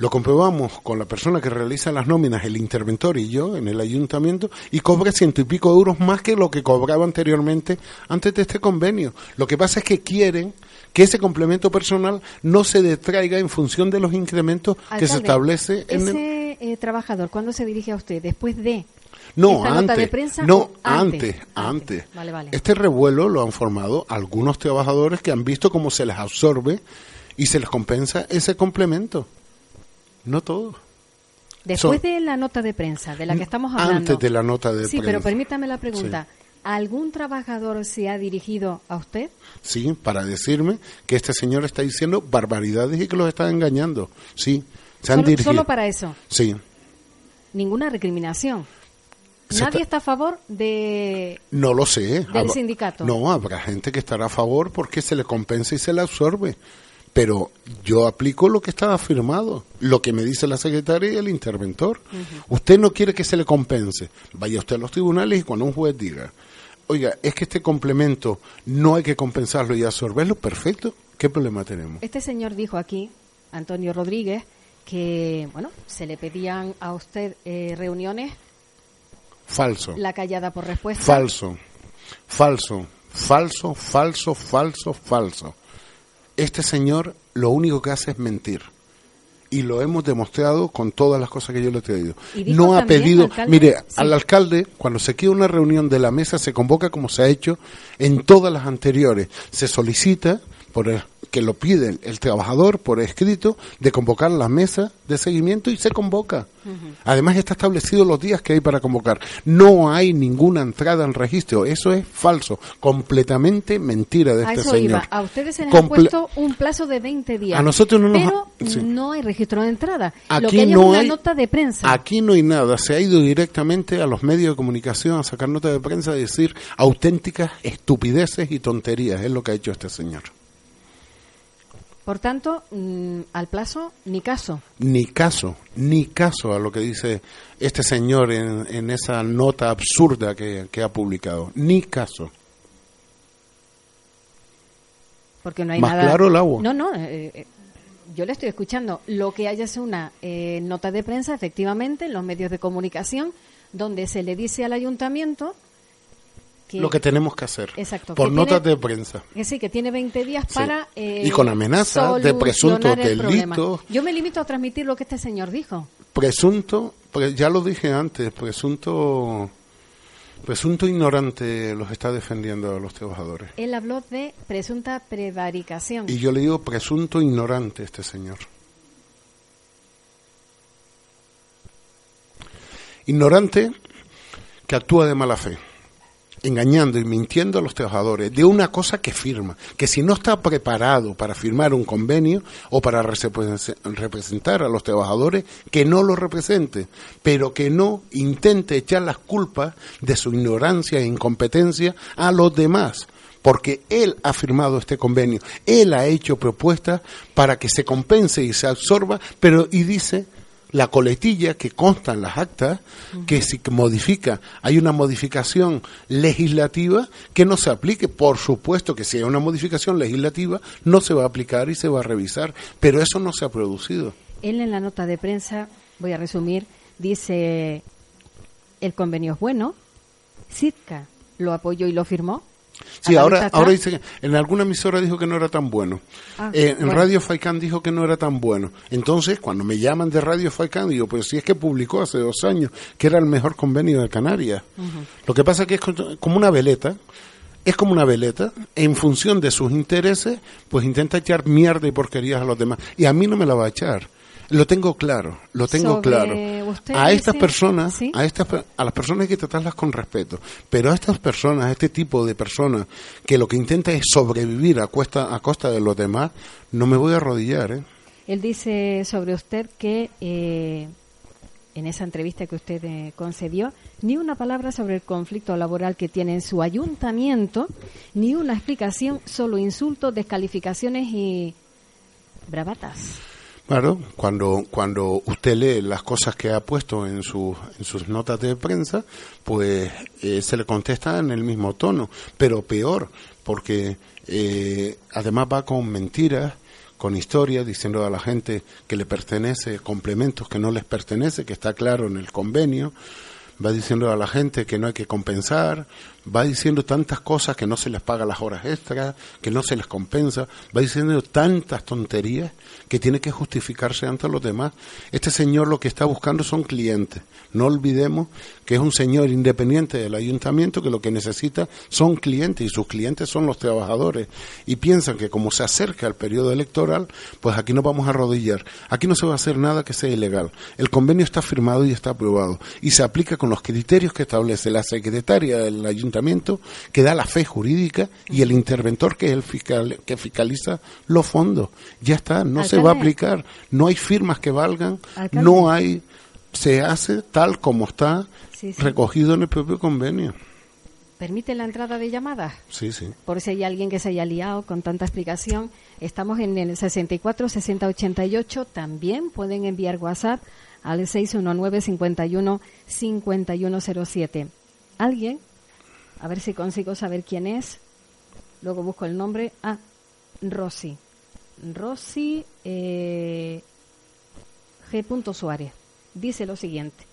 lo comprobamos con la persona que realiza las nóminas, el interventor y yo en el ayuntamiento, y cobra ciento y pico euros más que lo que cobraba anteriormente antes de este convenio. Lo que pasa es que quieren que ese complemento personal no se detraiga en función de los incrementos que se establece en ese eh, trabajador cuándo se dirige a usted después de no, antes, de prensa no, antes, antes. Este revuelo lo han formado algunos trabajadores que han visto cómo se les absorbe y se les compensa ese complemento. No todo. Después de la nota de prensa, de la que estamos hablando. Antes de la nota de prensa. Sí, pero permítame la pregunta. ¿Algún trabajador se ha dirigido a usted? Sí, para decirme que este señor está diciendo barbaridades y que los está engañando. Sí, se han dirigido. ¿Solo para eso? Sí. Ninguna recriminación. ¿Nadie está... a favor de no lo sé del sindicato? No, habrá gente que estará a favor porque se le compensa y se le absorbe pero yo aplico lo que está afirmado, lo que me dice la secretaria y el interventor. Usted no quiere que se le compense, vaya usted a los tribunales y cuando un juez diga, oiga, es que este complemento no hay que compensarlo y absorberlo, perfecto, ¿qué problema tenemos? Este señor dijo aquí, Antonio Rodríguez, que, bueno, se le pedían a usted eh, reuniones. Falso. La callada por respuesta. Falso, falso, falso, falso, falso, falso este señor lo único que hace es mentir. Y lo hemos demostrado con todas las cosas que yo le he traído. No ha pedido, mire, al alcalde, cuando se quiere una reunión de la mesa, se convoca como se ha hecho en todas las anteriores. Se solicita por el, que lo pide el trabajador por escrito de convocar la mesa de seguimiento y se convoca. Además está establecido los días que hay para convocar. No hay ninguna entrada en registro. Eso es falso, completamente mentira de este señor. A ustedes se les ha puesto un plazo de 20 días. A nosotros no Pero no hay registro de entrada. Aquí Lo que hay no es una nota de prensa. Aquí no hay nada. Se ha ido directamente a los medios de comunicación a sacar nota de prensa y decir auténticas estupideces y tonterías. Es lo que ha hecho este señor. Por tanto, mm, al plazo, ni caso. Ni caso, ni caso a lo que dice este señor en, esa nota absurda que, ha publicado. Ni caso. Porque no hay Más nada. claro el agua. No, no. Eh, eh, yo le estoy escuchando. Lo que haya es una eh, nota de prensa, efectivamente, en los medios de comunicación, donde se le dice al ayuntamiento lo que tenemos que hacer. Por notas de prensa. Que sí, que tiene 20 días para. Eh, y con amenaza de presunto delito. Yo me limito a transmitir lo que este señor dijo. Presunto, ya lo dije antes, presunto. Presunto ignorante los está defendiendo a los trabajadores. Él habló de presunta prevaricación. Y yo le digo presunto ignorante este señor. Ignorante que actúa de mala fe engañando y mintiendo a los trabajadores de una cosa que firma, que si no está preparado para firmar un convenio o para representar a los trabajadores, que no lo represente, pero que no intente echar las culpas de su ignorancia e incompetencia a los demás porque él ha firmado este convenio, él ha hecho propuestas para que se compense y se absorba, pero y dice la coletilla que consta en las actas, que si modifica, hay una modificación legislativa que no se aplique. Por supuesto que si hay una modificación legislativa, no se va a aplicar y se va a revisar, pero eso no se ha producido. Él en la nota de prensa, voy a resumir, dice, el convenio es bueno, Sitka lo apoyó y lo firmó, Sí, ahora, ahora dice que en alguna emisora dijo que no era tan bueno. Ah, eh, en Radio Faicán dijo que no era tan bueno. Entonces, cuando me llaman de Radio Faicán, digo, pues si es que publicó hace dos años que era el mejor convenio de Canarias. Lo que pasa es que es como una veleta. Es como una veleta, en función de sus intereses, pues intenta echar mierda y porquerías a los demás. Y a mí no me la va a echar. Lo tengo claro, lo tengo claro. A estas personas, a estas a las personas hay que tratarlas con respeto, pero a estas personas, a este tipo de personas que lo que intenta es sobrevivir a costa a costa de los demás, no me voy a arrodillar, ¿eh? Él dice sobre usted que eh, en esa entrevista que usted eh, concedió, ni una palabra sobre el conflicto laboral que tiene en su ayuntamiento, ni una explicación, solo insultos, descalificaciones y bravatas. Claro, cuando, cuando usted lee las cosas que ha puesto en, su, en sus notas de prensa, pues eh, se le contesta en el mismo tono, pero peor, porque eh, además va con mentiras, con historias, diciendo a la gente que le pertenece complementos que no les pertenece, que está claro en el convenio, va diciendo a la gente que no hay que compensar, va diciendo tantas cosas que no se les paga las horas extras, que no se les compensa, va diciendo tantas tonterías que tiene que justificarse ante los demás. Este señor lo que está buscando son clientes. No olvidemos que es un señor independiente del ayuntamiento que lo que necesita son clientes y sus clientes son los trabajadores. Y piensan que como se acerca el periodo electoral, pues aquí no vamos a arrodillar. Aquí no se va a hacer nada que sea ilegal. El convenio está firmado y está aprobado y se aplica con los criterios que establece la secretaria del ayuntamiento, que da la fe jurídica y el interventor que es el fiscal que fiscaliza los fondos. Ya está, no se va a aplicar. No hay firmas que valgan, no hay se hace tal como está recogido en el propio convenio. ¿Permite la entrada de llamadas? Sí, sí. Por si hay alguien que se haya liado con tanta explicación, estamos en el 64 60 88. También pueden enviar WhatsApp al 619 51 5107. ¿Alguien? A ver si consigo saber quién es. Luego busco el nombre. Ah, Rosy. Rosy eh, G. Suárez dice lo siguiente.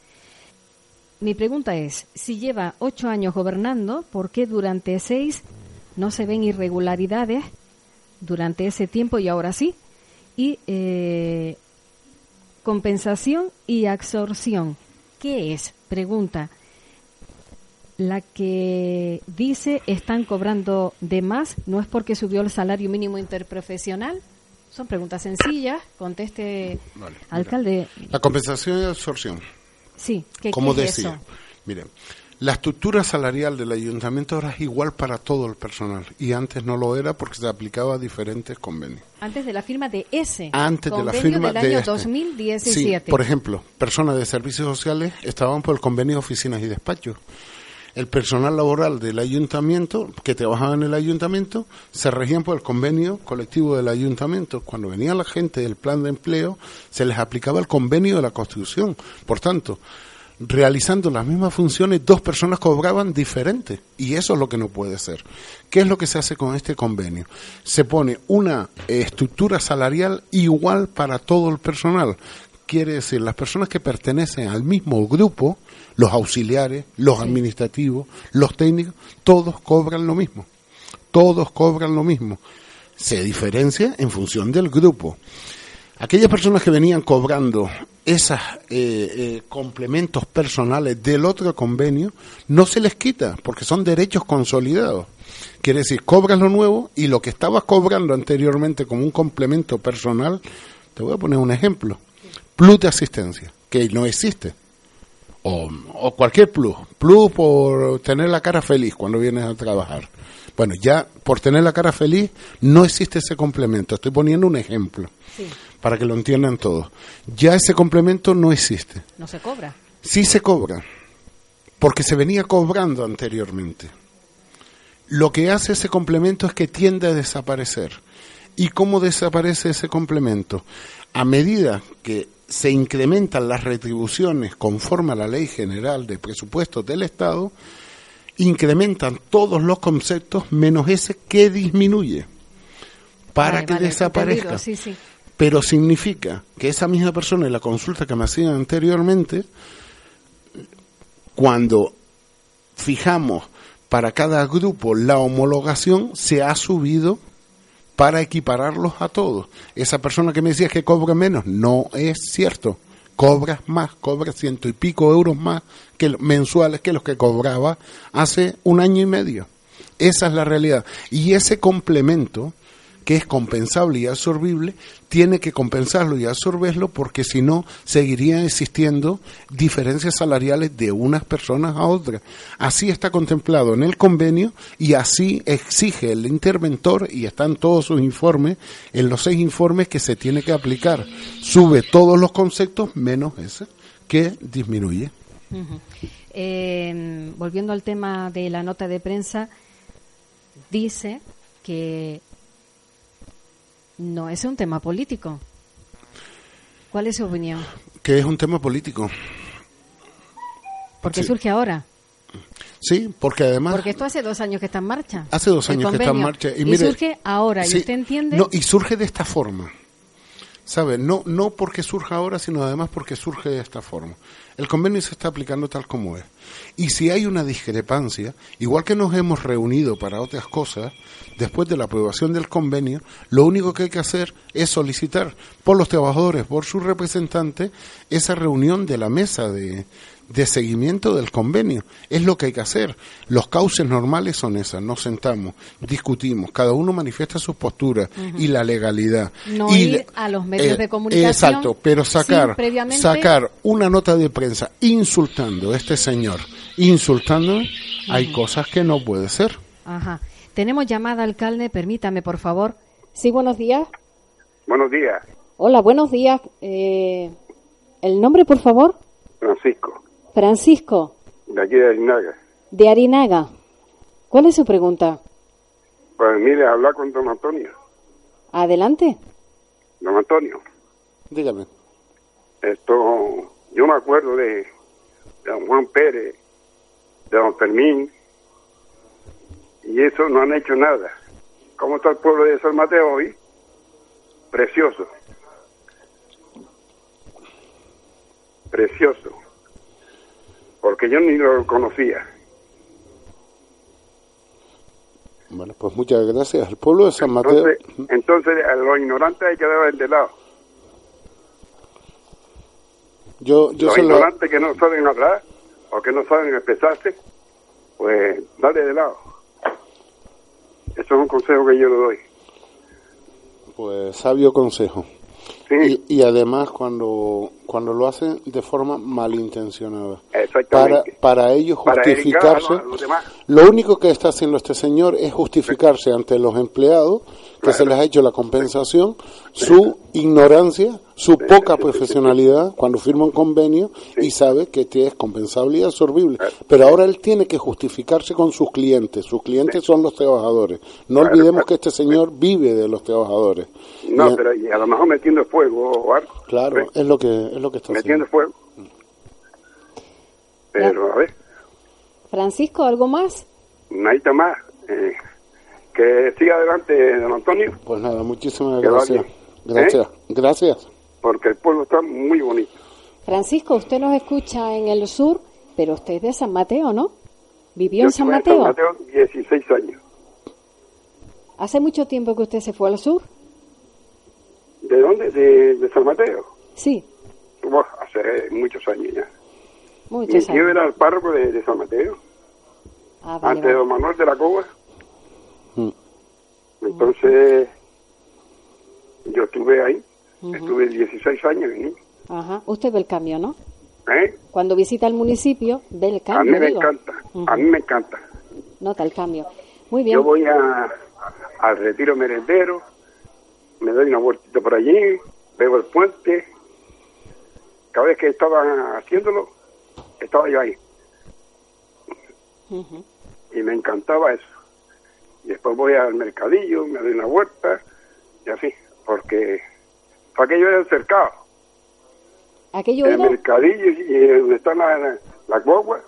Mi pregunta es, si lleva ocho años gobernando, ¿por qué durante seis no se ven irregularidades durante ese tiempo y ahora sí? Y eh, compensación y absorción. ¿Qué es? Pregunta. La que dice están cobrando de más, ¿no es porque subió el salario mínimo interprofesional? Son preguntas sencillas. Conteste, alcalde. La compensación y absorción. Sí, ¿qué, Como decía, eso? miren, la estructura salarial del ayuntamiento ahora es igual para todo el personal y antes no lo era porque se aplicaba a diferentes convenios. Antes de la firma de ese antes de la firma del año 2017. Este. Sí, por ejemplo, personas de servicios sociales estaban por el convenio de oficinas y despachos el personal laboral del ayuntamiento, que trabajaba en el ayuntamiento, se regían por el convenio colectivo del ayuntamiento. Cuando venía la gente del plan de empleo, se les aplicaba el convenio de la Constitución. Por tanto, realizando las mismas funciones, dos personas cobraban diferente. Y eso es lo que no puede ser. ¿Qué es lo que se hace con este convenio? Se pone una estructura salarial igual para todo el personal. Quiere decir, las personas que pertenecen al mismo grupo, los auxiliares, los administrativos, los técnicos, todos cobran lo mismo. Todos cobran lo mismo. Se diferencia en función del grupo. Aquellas personas que venían cobrando esos eh, eh, complementos personales del otro convenio, no se les quita, porque son derechos consolidados. Quiere decir, cobras lo nuevo y lo que estabas cobrando anteriormente como un complemento personal, te voy a poner un ejemplo, plus de asistencia, que no existe o, cualquier plus. Plus por tener la cara feliz cuando vienes a trabajar. Bueno, ya por tener la cara feliz no existe ese complemento. Estoy poniendo un ejemplo para que lo entiendan todos. Ya ese complemento no existe. ¿No se cobra? Sí se cobra, porque se venía cobrando anteriormente. Lo que hace ese complemento es que tiende a desaparecer. ¿Y cómo desaparece ese complemento? A medida que se incrementan las retribuciones conforme a la Ley General de Presupuestos del Estado, incrementan todos los conceptos menos ese que disminuye para que desaparezca. Pero significa que esa misma persona en la consulta que me hacían anteriormente, cuando fijamos para cada grupo la homologación, se ha subido para equipararlos a todos. Esa persona que me decía que cobra menos, no es cierto. Cobras más, cobra ciento y pico euros más que mensuales que los que cobraba hace un año y medio. Esa es la realidad. Y ese complemento que es compensable y absorbible, tiene que compensarlo y absorberlo porque si no seguirían existiendo diferencias salariales de unas personas a otras. Así está contemplado en el convenio y así exige el interventor y están todos sus informes, en los seis informes que se tiene que aplicar. Sube todos los conceptos menos ese que disminuye. Eh, volviendo al tema de la nota de prensa, dice que no es un tema político. ¿Cuál es su opinión? Que es un tema político. Porque surge ahora. Sí, porque además... Porque esto hace dos años que está en marcha. Hace dos años que está en marcha. Y, surge ahora, ¿y usted entiende? No, y surge de esta forma. ¿Sabe? No, no porque surja ahora, sino además porque surge de esta forma. El convenio se está aplicando tal como es. Y si hay una discrepancia, igual que nos hemos reunido para otras cosas, después de la aprobación del convenio, lo único que hay que hacer es solicitar por los trabajadores, por sus representantes, esa reunión de la mesa de, de seguimiento del convenio. Es lo que hay que hacer. Los cauces normales son esas. Nos sentamos, discutimos, cada uno manifiesta sus posturas y la legalidad. No ir a los medios eh, de comunicación. Exacto, pero sacar, sacar una nota de prensa insultando a este señor, insultando, hay cosas que no puede ser. Ajá. Tenemos llamada, alcalde, permítame, por favor. Sí, buenos días. Buenos días. Hola, buenos días. Eh, ¿El nombre, por favor? Francisco. Francisco. De aquí de Arinaga. De Arinaga. ¿Cuál es su pregunta? Pues mire, hablar con don Antonio. Adelante. Don Antonio. Dígame. Esto, yo me acuerdo de, de don Juan Pérez, de don Fermín, y eso no han hecho nada. ¿Cómo está el pueblo de San Mateo hoy? Precioso. Precioso porque yo ni lo conocía. Bueno, pues muchas gracias. El pueblo de San Mateo. Entonces, a los ignorantes hay que darles de lado. Yo, yo los ignorantes que no saben hablar o que no saben expresarse, pues dale de lado. Eso es un consejo que yo le doy. Pues sabio consejo. Sí. Y, y, además cuando cuando lo hacen de forma malintencionada. Para, para ellos justificarse. lo único que está haciendo este señor es justificarse ante los empleados que se les ha hecho la compensación, su ignorancia, su poca profesionalidad cuando firma un convenio y sabe que es compensable y absorbible. Pero ahora él tiene que justificarse con sus clientes. Sus clientes son los trabajadores. No olvidemos que este señor vive de los trabajadores. No, pero a lo mejor metiendo fuego o algo. Claro, es lo que es lo que está Metiendo fuego. Pero, a ver. Francisco, ¿algo más? Nadita más. Eh, que siga adelante, don Antonio. Pues nada, muchísimas gracias. Gracias, ¿Eh? gracias. Porque el pueblo está muy bonito. Francisco, usted nos escucha en el sur, pero usted es de San Mateo, ¿no? ¿Vivió en San Mateo? En San Mateo 16 años. ¿Hace mucho tiempo que usted se fue al sur? ¿De dónde? ¿De, San Mateo? Sí. hace muchos años ya. Muchos Mi tío era el párroco de, San Mateo. Ah, antes de don Manuel de la Coba. Entonces, yo estuve ahí. Estuve 16 años. Ajá. Usted ve el cambio, ¿no? ¿Eh? Cuando visita el municipio, ve el cambio. A mí me encanta. A mí me encanta. Nota el cambio. Muy bien. Yo voy a, al retiro merendero me doy una vueltita por allí, veo el puente. Cada vez que estaba haciéndolo, estaba yo ahí. Y me encantaba eso. Y después voy al mercadillo, me doy una vuelta, y así, porque aquello era el cercado. ¿Aquello el era? mercadillo y donde están las la, guaguas,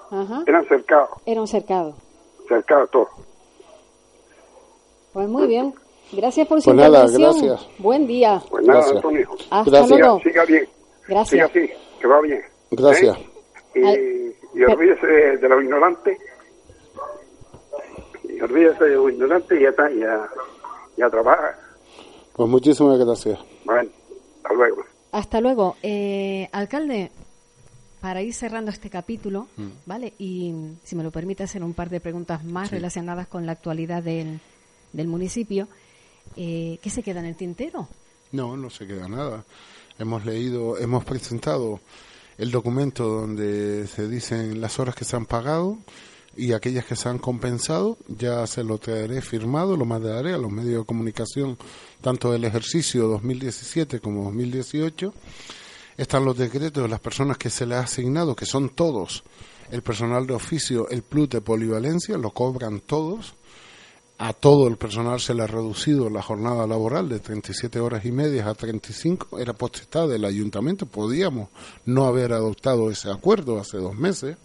eran cercados. Era un cercado. Cercado todo. Pues muy bien. Gracias por su pues nada, gracias. Buen día. Pues nada, Antonio. Hasta gracias. luego. Siga, bien. Gracias. Siga así, que va bien. Gracias. ¿Eh? Y, y, olvídese de, de los ignorantes. Y olvídese de los ignorantes y ya está, ya, ya trabaja. Pues muchísimas gracias. Bueno, hasta luego. Hasta luego. Eh, alcalde, para ir cerrando este capítulo, mm. ¿vale? Y si me lo permite hacer un par de preguntas más sí. relacionadas con la actualidad del, del municipio. eh, ¿qué se queda en el tintero? No, no se queda nada. Hemos leído, hemos presentado el documento donde se dicen las horas que se han pagado y aquellas que se han compensado. Ya se lo traeré firmado, lo mandaré a los medios de comunicación, tanto del ejercicio 2017 como 2018. Están los decretos de las personas que se les ha asignado, que son todos. El personal de oficio, el plus de polivalencia, lo cobran todos a todo el personal se le ha reducido la jornada laboral de 37 horas y media a 35. Era potestad del ayuntamiento. Podíamos no haber adoptado ese acuerdo hace dos meses.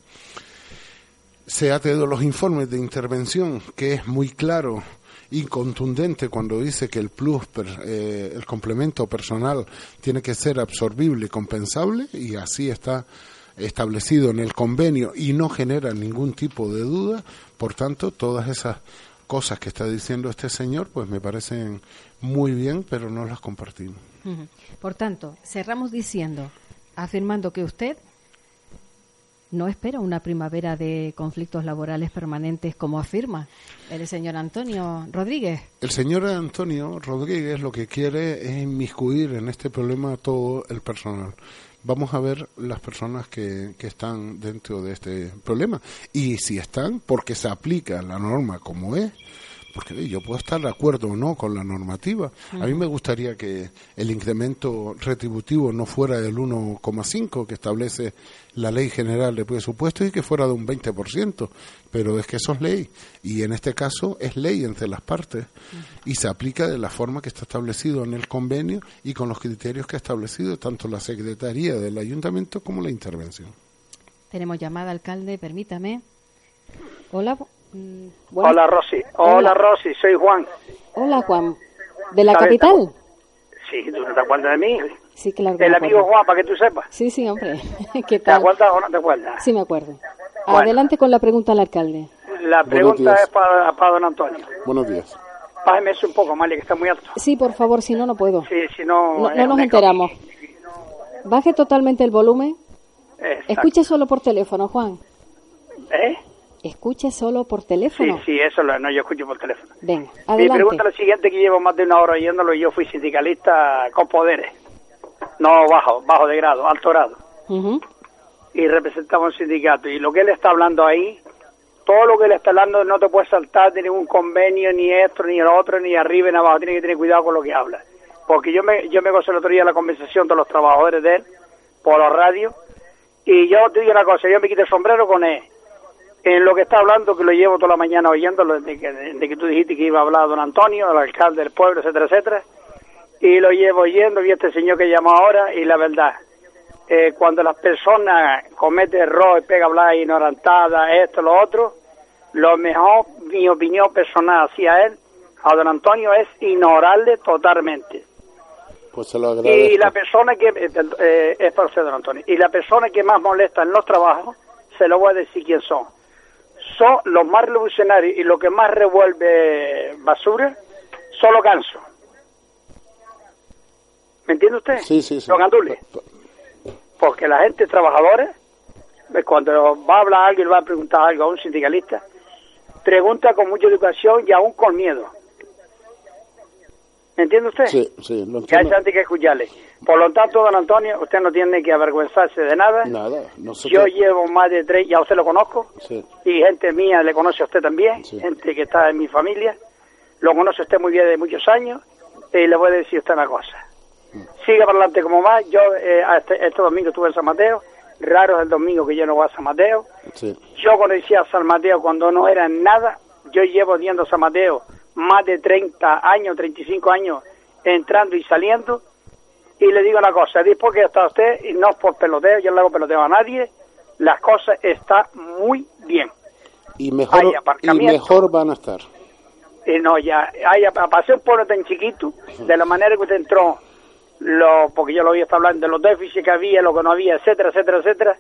Se ha tenido los informes de intervención, que es muy claro y contundente cuando dice que el plus, eh, el complemento personal, tiene que ser absorbible y compensable, y así está establecido en el convenio y no genera ningún tipo de duda. Por tanto, todas esas cosas que está diciendo este señor, pues me parecen muy bien, pero no las compartimos. Por tanto, cerramos diciendo, afirmando que usted no espera una primavera de conflictos laborales permanentes como afirma el señor Antonio Rodríguez. El señor Antonio Rodríguez lo que quiere es inmiscuir en este problema todo el personal vamos a ver las personas que, que, están dentro de este problema. Y si están, porque se aplica la norma como es, porque yo puedo estar de acuerdo o no con la normativa. A mí me gustaría que el incremento retributivo no fuera del 1,5 que establece la Ley General de Presupuestos y que fuera de un 20%, pero es que eso es ley y en este caso es ley entre las partes y se aplica de la forma que está establecido en el convenio y con los criterios que ha establecido tanto la Secretaría del Ayuntamiento como la intervención. Tenemos llamada, alcalde, permítame. Hola, Mm, Hola Rosy, hola, Rosy, soy Juan. Hola Juan, ¿de la capital? Sí, ¿tú no te acuerdas de mí? Sí, claro. El amigo Juan, para que tú sepas. Sí, sí, hombre. ¿Qué tal? ¿Te acuerdas o no te acuerdas? Sí, me acuerdo. Adelante con la pregunta al alcalde. La pregunta es para, para don Antonio. Buenos días. Bájeme eso un poco, Malia, que está muy alto. Sí, por favor, si no, no puedo. Sí, si no... No, no nos enteramos. Baje totalmente el volumen. Exacto. Escuche solo por teléfono, Juan. ¿Eh? Escuche solo por teléfono. Sí, sí, eso lo, no, yo escucho por teléfono. Venga, adelante. Mi pregunta es la siguiente, que llevo más de una hora oyéndolo y yo fui sindicalista con poderes. No bajo, bajo de grado, alto grado. Y representaba un sindicato. Y lo que él está hablando ahí, todo lo que él está hablando no te puede saltar de ningún convenio, ni esto, ni lo otro, ni arriba ni abajo. Tiene que tener cuidado con lo que habla. Porque yo me, yo me gocé el otro día la conversación de los trabajadores de él, por la radio, y yo te digo una cosa, yo me quité el sombrero con él en lo que está hablando, que lo llevo toda la mañana oyéndolo, de que, de que tú dijiste que iba a hablar don Antonio, el alcalde del pueblo, etcétera, etcétera, y lo llevo oyendo, y este señor que llama ahora, y la verdad, eh, cuando las personas cometen error, pega hablar ignorantada, esto, lo otro, lo mejor, mi opinión personal hacia él, a don Antonio, es ignorarle totalmente. Pues se lo y la persona que, eh, eh, es para usted, don Antonio, y la persona que más molesta en los trabajos, se lo voy a decir quién son son los más revolucionarios y lo que más revuelve basura son los gansos. ¿Me entiende usted? Sí, sí, sí. Los gandules. Porque la gente trabajadora, cuando va a hablar alguien, va a preguntar algo a un sindicalista, pregunta con mucha educación y aún con miedo. ¿Me entiende usted? Sí, sí, lo. Que hay que escucharle. Por lo tanto, don Antonio, usted no tiene que avergüenzarse de nada. Nada, no sé Yo llevo más de tres, ya usted lo conozco, sí. y gente mía le conoce a usted también, gente que está en mi familia, lo conoce usted muy bien de muchos años, y le voy a decir usted una cosa. Mm. Siga para adelante como más. Yo eh, este, este, domingo estuve en San Mateo, raro es el domingo que yo no voy a San Mateo. Sí. Yo conocía a San Mateo cuando no era nada, yo llevo viendo a San Mateo más de 30 años, 35 años entrando y saliendo. Y le digo una cosa, después que está usted, y no por peloteo, yo no le hago peloteo a nadie, las cosas están muy bien. Y mejor, y mejor van a estar. Y no, ya, hay, un pueblo tan chiquito, de la manera que usted entró, lo, porque yo lo había estado hablando de los déficits que había, lo que no había, etcétera, etcétera, etcétera,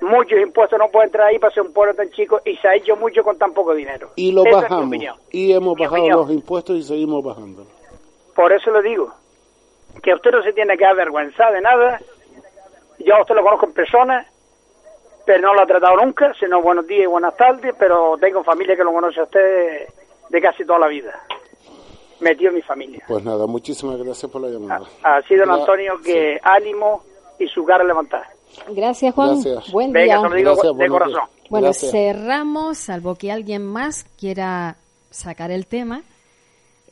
muchos impuestos no pueden entrar ahí para ser un pueblo tan chico y se ha hecho mucho con tan poco dinero. Y lo bajamos. y hemos bajado los impuestos y seguimos bajando. Por eso le digo que usted no se tiene que avergüenzar de nada. Yo a usted lo conozco en persona, pero no lo ha tratado nunca, sino buenos días y buenas tardes, pero tengo familia que lo conoce a usted de casi toda la vida. metió mi familia. Pues nada, muchísimas gracias por la llamada. Ha, sido don Antonio que ánimo y su cara levantada. Gracias, Juan. Buen día. Venga, te lo digo de corazón. Bueno, cerramos, salvo que alguien más quiera sacar el tema.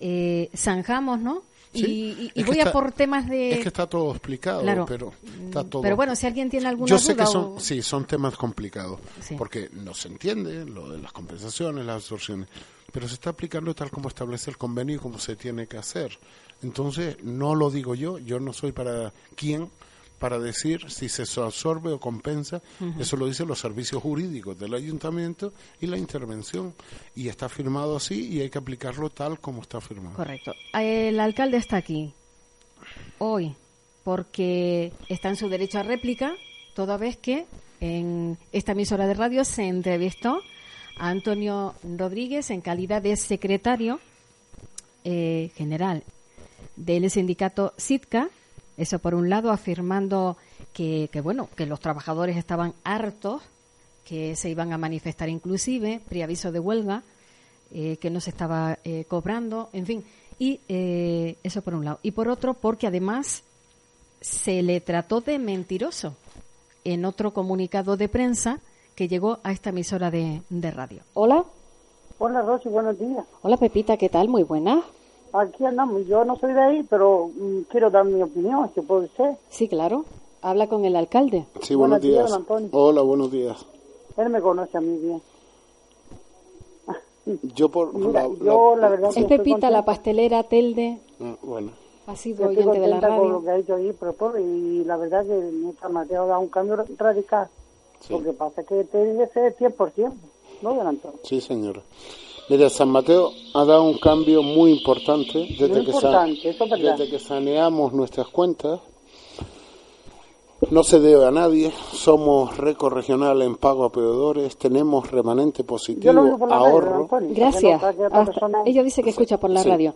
Eh, zanjamos, ¿no? y, voy a por temas de... Es que está todo explicado, pero está todo... Pero bueno, si alguien tiene alguna Yo sé que son, sí, son temas complicados, porque no se entiende lo de las compensaciones, las absorciones, pero se está aplicando tal como establece el convenio y como se tiene que hacer. Entonces, no lo digo yo, yo no soy para quién para decir si se absorbe o compensa. Eso lo dicen los servicios jurídicos del ayuntamiento y la intervención. Y está firmado así y hay que aplicarlo tal como está firmado. Correcto. El alcalde está aquí hoy porque está en su derecho a réplica, toda vez que en esta emisora de radio se entrevistó a Antonio Rodríguez en calidad de secretario eh, general del sindicato SITCA eso por un lado, afirmando que, bueno, que los trabajadores estaban hartos, que se iban a manifestar inclusive, preaviso de huelga, eh, que no se estaba eh, cobrando, en fin. Y eh, eso por un lado. Y por otro, porque además se le trató de mentiroso en otro comunicado de prensa que llegó a esta emisora de, de radio. Hola. Hola, Rosy, buenos días. Hola, Pepita, ¿qué tal? Muy buena. Aquí andamos. Yo no soy de ahí, pero mm, quiero dar mi opinión, si puede ser. Sí, claro. Habla con el alcalde. Sí, buenos, días. Hola, buenos días. Él me conoce a mí bien. Yo por yo la verdad es Pepita la pastelera Telde. Ah, bueno. Ha sido oyente de la radio. Con lo que ha hecho ahí, pero, y la verdad que nuestra Mateo da un cambio radical. Lo que pasa es que Telde es 100%, ¿no, don Antonio? Sí, señora. Mira, San Mateo ha dado un cambio muy importante desde, que, desde que saneamos nuestras cuentas. No se debe a nadie, somos récord regional en pago a peudores, tenemos remanente positivo, ahorro. Gracias. Ella dice que escucha por la radio.